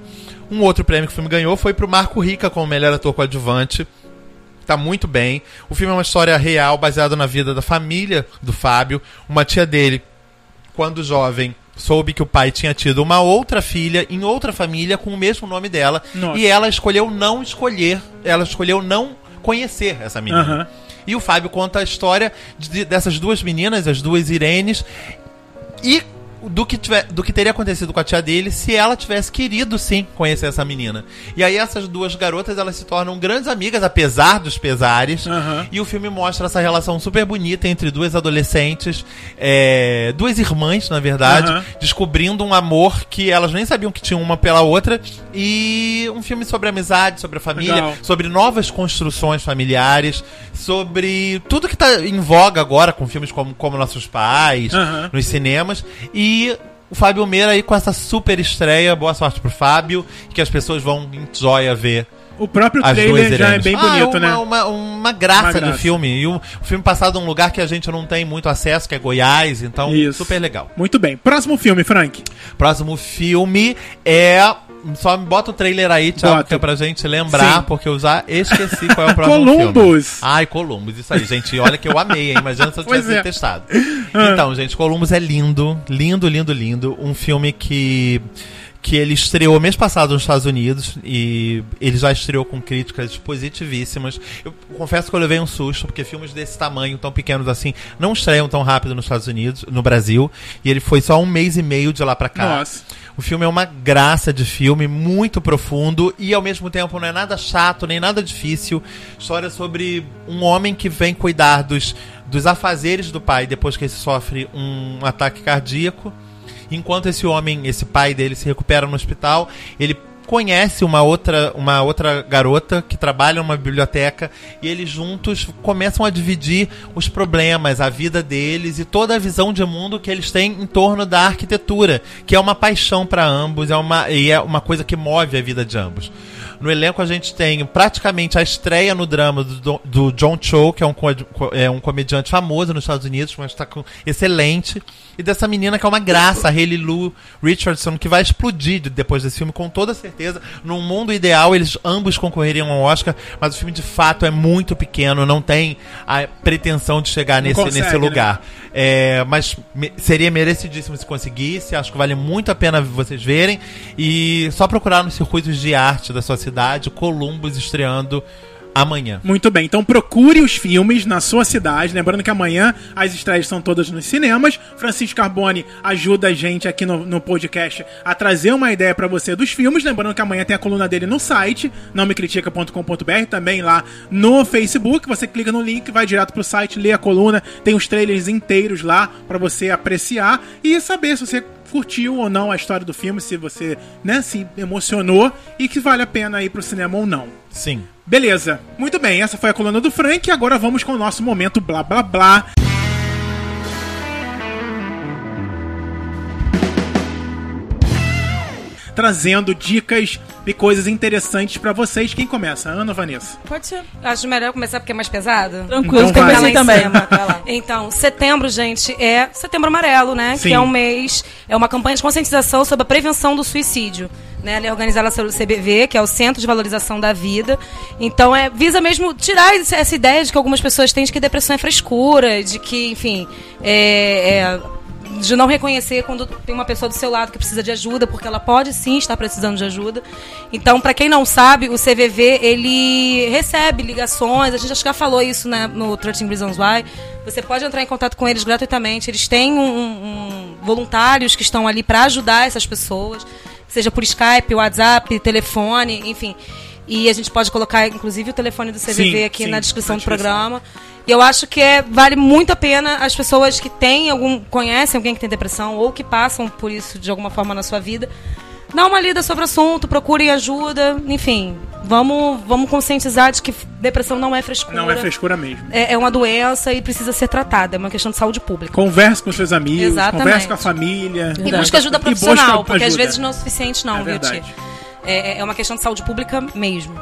Um outro prêmio que o filme ganhou foi pro Marco Rica como melhor ator coadjuvante. Tá muito bem. O filme é uma história real, baseada na vida da família do Fábio. Uma tia dele, quando jovem, soube que o pai tinha tido uma outra filha em outra família com o mesmo nome dela. Nossa. E ela escolheu não escolher, ela escolheu não conhecer essa menina. Aham. E o Fábio conta a história de- dessas duas meninas, as duas Irenes, e do que, tiver, do que teria acontecido com a tia dele se ela tivesse querido sim conhecer essa menina. E aí essas duas garotas elas se tornam grandes amigas, apesar dos pesares. Aham. E o filme mostra essa relação super bonita entre duas adolescentes, é, duas irmãs, na verdade, Aham. descobrindo um amor que elas nem sabiam que tinham uma pela outra. E um filme sobre amizade, sobre a família, Legal. sobre novas construções familiares, sobre tudo que tá em voga agora com filmes como, como Nossos Pais, Aham. nos cinemas. E o Fábio Meira aí com essa super estreia. Boa sorte pro Fábio, que as pessoas vão em joia ver. O próprio As trailer já é bem Ah, bonito, uma, né? Uma, uma graça Uma graça. do filme. E o, o filme passado num lugar que a gente não tem muito acesso, que é Goiás, então Isso. super legal. Muito bem. Próximo filme, Frank. Próximo filme é. Só me bota o trailer aí, Thiago, que é pra gente lembrar, Sim. porque eu já esqueci qual é o próximo Columbus. filme. Ai, Columbus, isso aí, gente. Olha que eu amei, hein? Imagina se eu tivesse é. testado. Então, gente, Columbus é lindo, lindo, lindo, lindo. Um filme que que ele estreou mês passado nos Estados Unidos e ele já estreou com críticas positivíssimas. Eu confesso que eu levei um susto, porque filmes desse tamanho, tão pequenos assim, não estreiam tão rápido nos Estados Unidos, no Brasil, e ele foi só um mês e meio de lá pra cá. Nossa. O filme é uma graça de filme, muito profundo e ao mesmo tempo não é nada chato nem nada difícil. História sobre um homem que vem cuidar dos, dos afazeres do pai depois que ele sofre um ataque cardíaco. Enquanto esse homem, esse pai dele, se recupera no hospital, ele conhece uma outra, uma outra garota que trabalha numa biblioteca e eles juntos começam a dividir os problemas, a vida deles e toda a visão de mundo que eles têm em torno da arquitetura, que é uma paixão para ambos, é uma, e é uma coisa que move a vida de ambos. No elenco a gente tem praticamente a estreia no drama do, do John Cho, que é um, é um comediante famoso nos Estados Unidos, mas está excelente. E dessa menina que é uma graça, a Hayley Lou Richardson, que vai explodir de- depois desse filme, com toda certeza. Num mundo ideal, eles ambos concorreriam ao Oscar, mas o filme de fato é muito pequeno, não tem a pretensão de chegar Não nesse, consegue, nesse né? É, mas me- seria merecidíssimo se conseguisse. Acho que vale muito a pena vocês verem. E só procurar nos circuitos de arte da sua cidade, Columbus estreando amanhã. Muito bem, então procure os filmes na sua cidade. Lembrando que amanhã as estreias são todas nos cinemas. Francisco Carbone ajuda a gente aqui no, no podcast a trazer uma ideia pra você dos filmes. Lembrando que amanhã tem a coluna dele no site, nãomecritica.com.br, também lá no Facebook. Você clica no link, vai direto pro site, lê a coluna, tem os trailers inteiros lá pra você apreciar e saber se você curtiu ou não a história do filme, se você né, se emocionou e que vale a pena ir pro cinema ou não. Sim. Beleza, muito bem, essa foi a coluna do Frank. Agora vamos com o nosso momento blá blá blá. Trazendo dicas e coisas interessantes pra vocês. Quem começa? Ana ou Vanessa? Pode ser. Acho melhor começar porque é mais pesado. Tranquilo, Então em também. cima. Então, setembro, gente, é setembro amarelo, né? Sim. Que é um mês, é uma campanha de conscientização sobre a prevenção do suicídio. Né? Ela é organizada pelo CBV, que é o Centro de Valorização da Vida. Então, é, visa mesmo tirar essa ideia de que algumas pessoas têm de que depressão é frescura, de que, enfim, é- é de não reconhecer quando tem uma pessoa do seu lado que precisa de ajuda, porque ela pode sim estar precisando de ajuda. Então, para quem não sabe, o CVV ele recebe ligações. A gente acho que já falou isso né, no 13 Reasons Why. Você pode entrar em contato com eles gratuitamente. Eles têm um, um- voluntários que estão ali para ajudar essas pessoas, seja por Skype, WhatsApp, telefone, enfim. E a gente pode colocar, inclusive, o telefone do CVV Sim, aqui sim, na descrição do programa. E eu acho que é, vale muito a pena as pessoas que têm algum. conhecem alguém que tem depressão ou que passam por isso de alguma forma na sua vida. Dá uma lida sobre o assunto, procurem ajuda, enfim. Vamos, vamos conscientizar de que depressão não é frescura. Não é frescura mesmo. É, é uma doença e precisa ser tratada. É uma questão de saúde pública. Converse com seus amigos, Exatamente. converse com a família. E busca ajuda E busca profissional, porque às ajuda. vezes não é o suficiente, não, É viu, Tia? Verdade. É, é uma questão de saúde pública mesmo.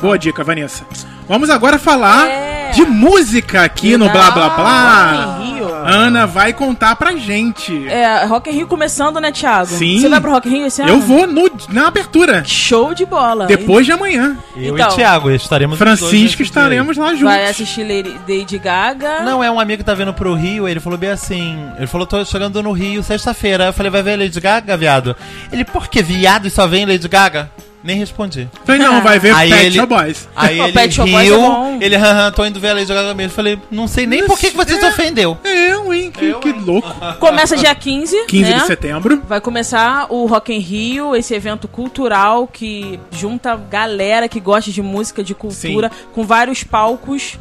Boa dica, Vanessa. Vamos agora falar É. de música aqui no Blá Blá Blá. Rock in Rio. Ana vai contar pra gente. É, Rock in Rio começando, né, Thiago? Sim. Você vai pro Rock in Rio esse ano? Eu vou no, na abertura. Show de bola. Depois de amanhã. Eu Então, e Thiago estaremos Francisco dia estaremos lá juntos. Vai assistir Lady Gaga. Não, é um amigo que tá vindo pro Rio, ele falou bem assim. Ele falou, tô chegando no Rio sexta-feira. Eu falei, vai ver Lady Gaga, viado? Ele, por que viado e só vem Lady Gaga? Nem respondi. Falei, não, vai ver Aí Pet ele- Shop Boys. Aí ele Pet Shop Boys é riu, bom. ele, haha, tô indo ver a Lady Gaga mesmo. Eu falei, não sei nem por que, que você se ofendeu. Eu, hein? Que, que louco. Começa dia 15, 15 né? de setembro. Vai começar o Rock in Rio, esse evento cultural que junta galera que gosta de música, de cultura, com vários palcos.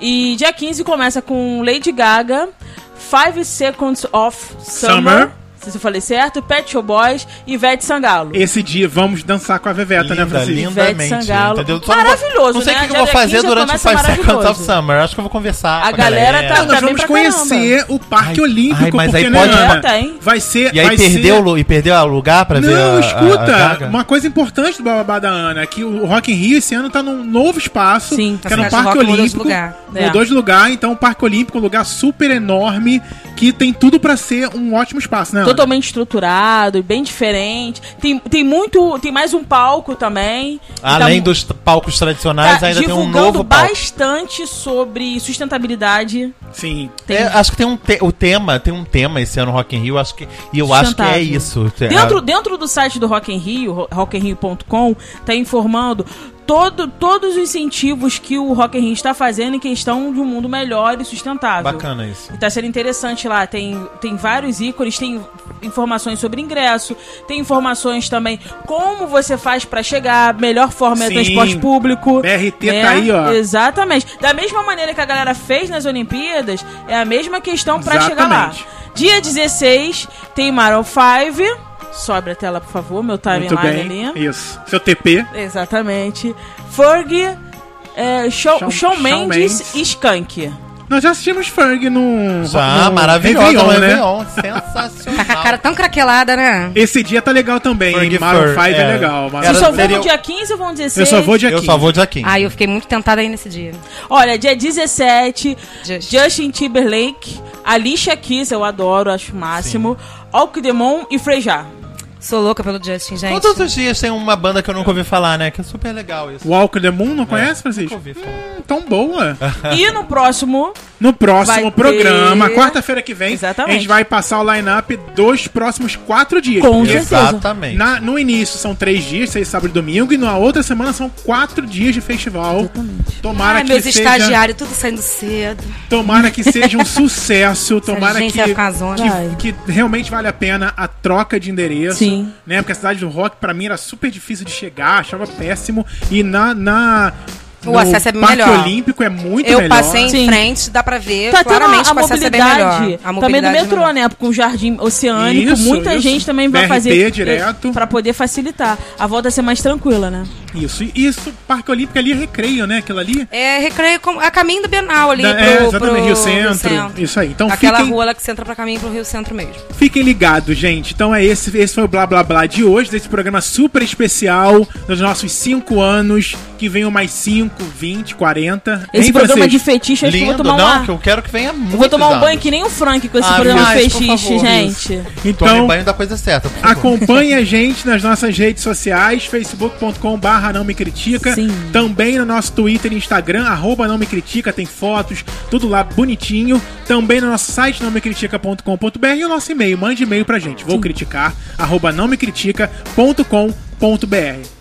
E dia 15 começa com Lady Gaga, Five Seconds of Summer. Summer. Se eu falei certo, Pet Show Boys e Ivete Sangalo. Esse dia vamos dançar com a Veveta, né, Linda, Francisco? lindamente. Ivete Sangalo. Entendeu? Só não Maravilhoso, Não sei o né? que, que eu vou fazer 15 durante o Five Seconds of. Summer. Acho que eu vou conversar A com galera tá- Não, nós bem vamos pra conhecer o Parque Ai. Olímpico, Ai, mas porque, aí né, pode- Ana? Tem. Vai ser. E aí vai perdeu, ser... e perdeu o lugar pra ver a, Não, a- escuta, a uma coisa importante do Bababá da Ana, é que o Rock in Rio esse ano tá num novo espaço, Sim. que é no A Parque Rock mudou de Olímpico. lugar. É. Mudou de lugar, então o Parque Olímpico é um lugar super enorme, que tem tudo pra ser um ótimo espaço, né? Ana? Totalmente estruturado, bem diferente. Tem, tem muito. Tem mais um palco também. Além Tá- dos palcos tradicionais, tá ainda tem um novo palco. bastante sobre sustentabilidade. Sim. Tem- É, acho que tem um te- o tema, tem um tema esse ano Rock in Rio, acho que e eu acho que é isso. É, Dentro, dentro do site do Rock in Rio, ro- rockinrio.com, tá informando todo, todos os incentivos que o Rock in Rio está fazendo em questão de um mundo melhor e sustentável. bacana isso. E tá sendo interessante lá. Tem, tem vários ícones, tem informações sobre ingresso, tem informações também como você faz pra chegar, melhor forma é Sim. transporte público. BRT né? tá aí, ó. Exatamente. Da mesma maneira que a galera fez nas Olimpíadas, é a mesma questão pra chegar lá. Dia 16 tem Maroon 5. Sobe a tela, por favor, meu timeline bem. ali. Isso. Seu TP. Exatamente. Ferg, é, Shawn, Shawn- Shawn Mendes Mendes. e Skank. Nós já assistimos Ferg no. Já, no maravilhoso, Réveillon, né? Réveillon, Tá com a sensacional. cara tão craquelada, né? Esse dia tá legal também, Ferg hein? Maroon Fur, 5 é, é. legal. Maroon Vocês só vão seria- no dia 15 ou vão no 16? Eu só vou dia 15. Eu só vou dia 15. Ai, eu fiquei muito tentada aí nesse dia. Olha, dia 17, Just. Justin Timberlake, Alicia Keys, eu adoro, acho o máximo, Alcdemon e Frejá. Sou louca pelo Justin, gente. Todos os dias tem uma banda que eu nunca ouvi falar, né? Que é super legal isso. Walk the Moon, não É, conhece, Francisco? Nunca ouvi falar. Hum, tão boa. E no próximo, No próximo Vai programa, ter- quarta-feira que vem, Exatamente. a gente vai passar o line-up dos próximos quatro dias. Com. Exatamente. na- no início são três dias, seis, sábado e domingo, e na outra semana são quatro dias de festival. Tomara Ai, que meus seja, estagiários, tudo saindo cedo. tomara que seja um sucesso, tomara gente que, que, que realmente vale a pena a troca de endereço. Sim. Né? Porque a cidade do rock, pra mim, era super difícil de chegar, achava péssimo. E na. na O acesso é Parque melhor. Olímpico é muito eu melhor. passei em Sim. frente, dá pra ver tá tendo claramente a que o acesso é bem melhor. A também do é metrô, melhor. né? Com o jardim oceânico, Isso, muita isso. gente também vai BRT fazer direto. para poder facilitar. A volta a ser mais tranquila, né? Isso. E isso, Parque Olímpico ali é recreio, né? Aquilo ali. É recreio com, a caminho do Bienal ali Da- pro, é, exatamente, pro Rio Centro. Isso aí. Então Aquela fiquem, rua lá que você entra pra caminho pro Rio Centro mesmo. fiquem ligados, gente. Então é esse, esse foi o Blá Blá Blá de hoje, desse programa super especial dos nossos 5 anos, que venham mais 5, 20, 40. Esse Hein, programa de fetiche, acho que eu Lindo, vou tomar não, uma... que eu quero que venha muito. Eu vou tomar um banho que nem o Frank com esse Ah, programa mais, de fetiche, favor. gente. Tome Então, banho da coisa certa. Acompanhe a gente nas nossas redes sociais, facebook.com barra não me critica, Sim. também no nosso Twitter e Instagram, arroba não me critica, tem fotos, tudo lá bonitinho, também no nosso site não me critica.com.br e o nosso e-mail, mande e-mail pra gente, vou criticar, arroba não me critica.com.br,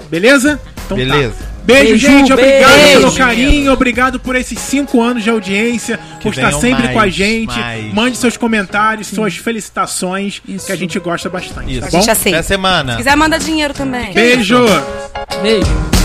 beleza? Então tá. Beleza. Beijo, Beijo, gente, obrigado beijo. pelo carinho, obrigado por esses cinco anos de audiência, por estar sempre com a mais, gente, mais. mande seus comentários, suas felicitações, Isso. que a gente gosta bastante, Isso. tá A bom? gente aceita. Até semana. Se quiser, manda dinheiro também. Beijo! Beijo.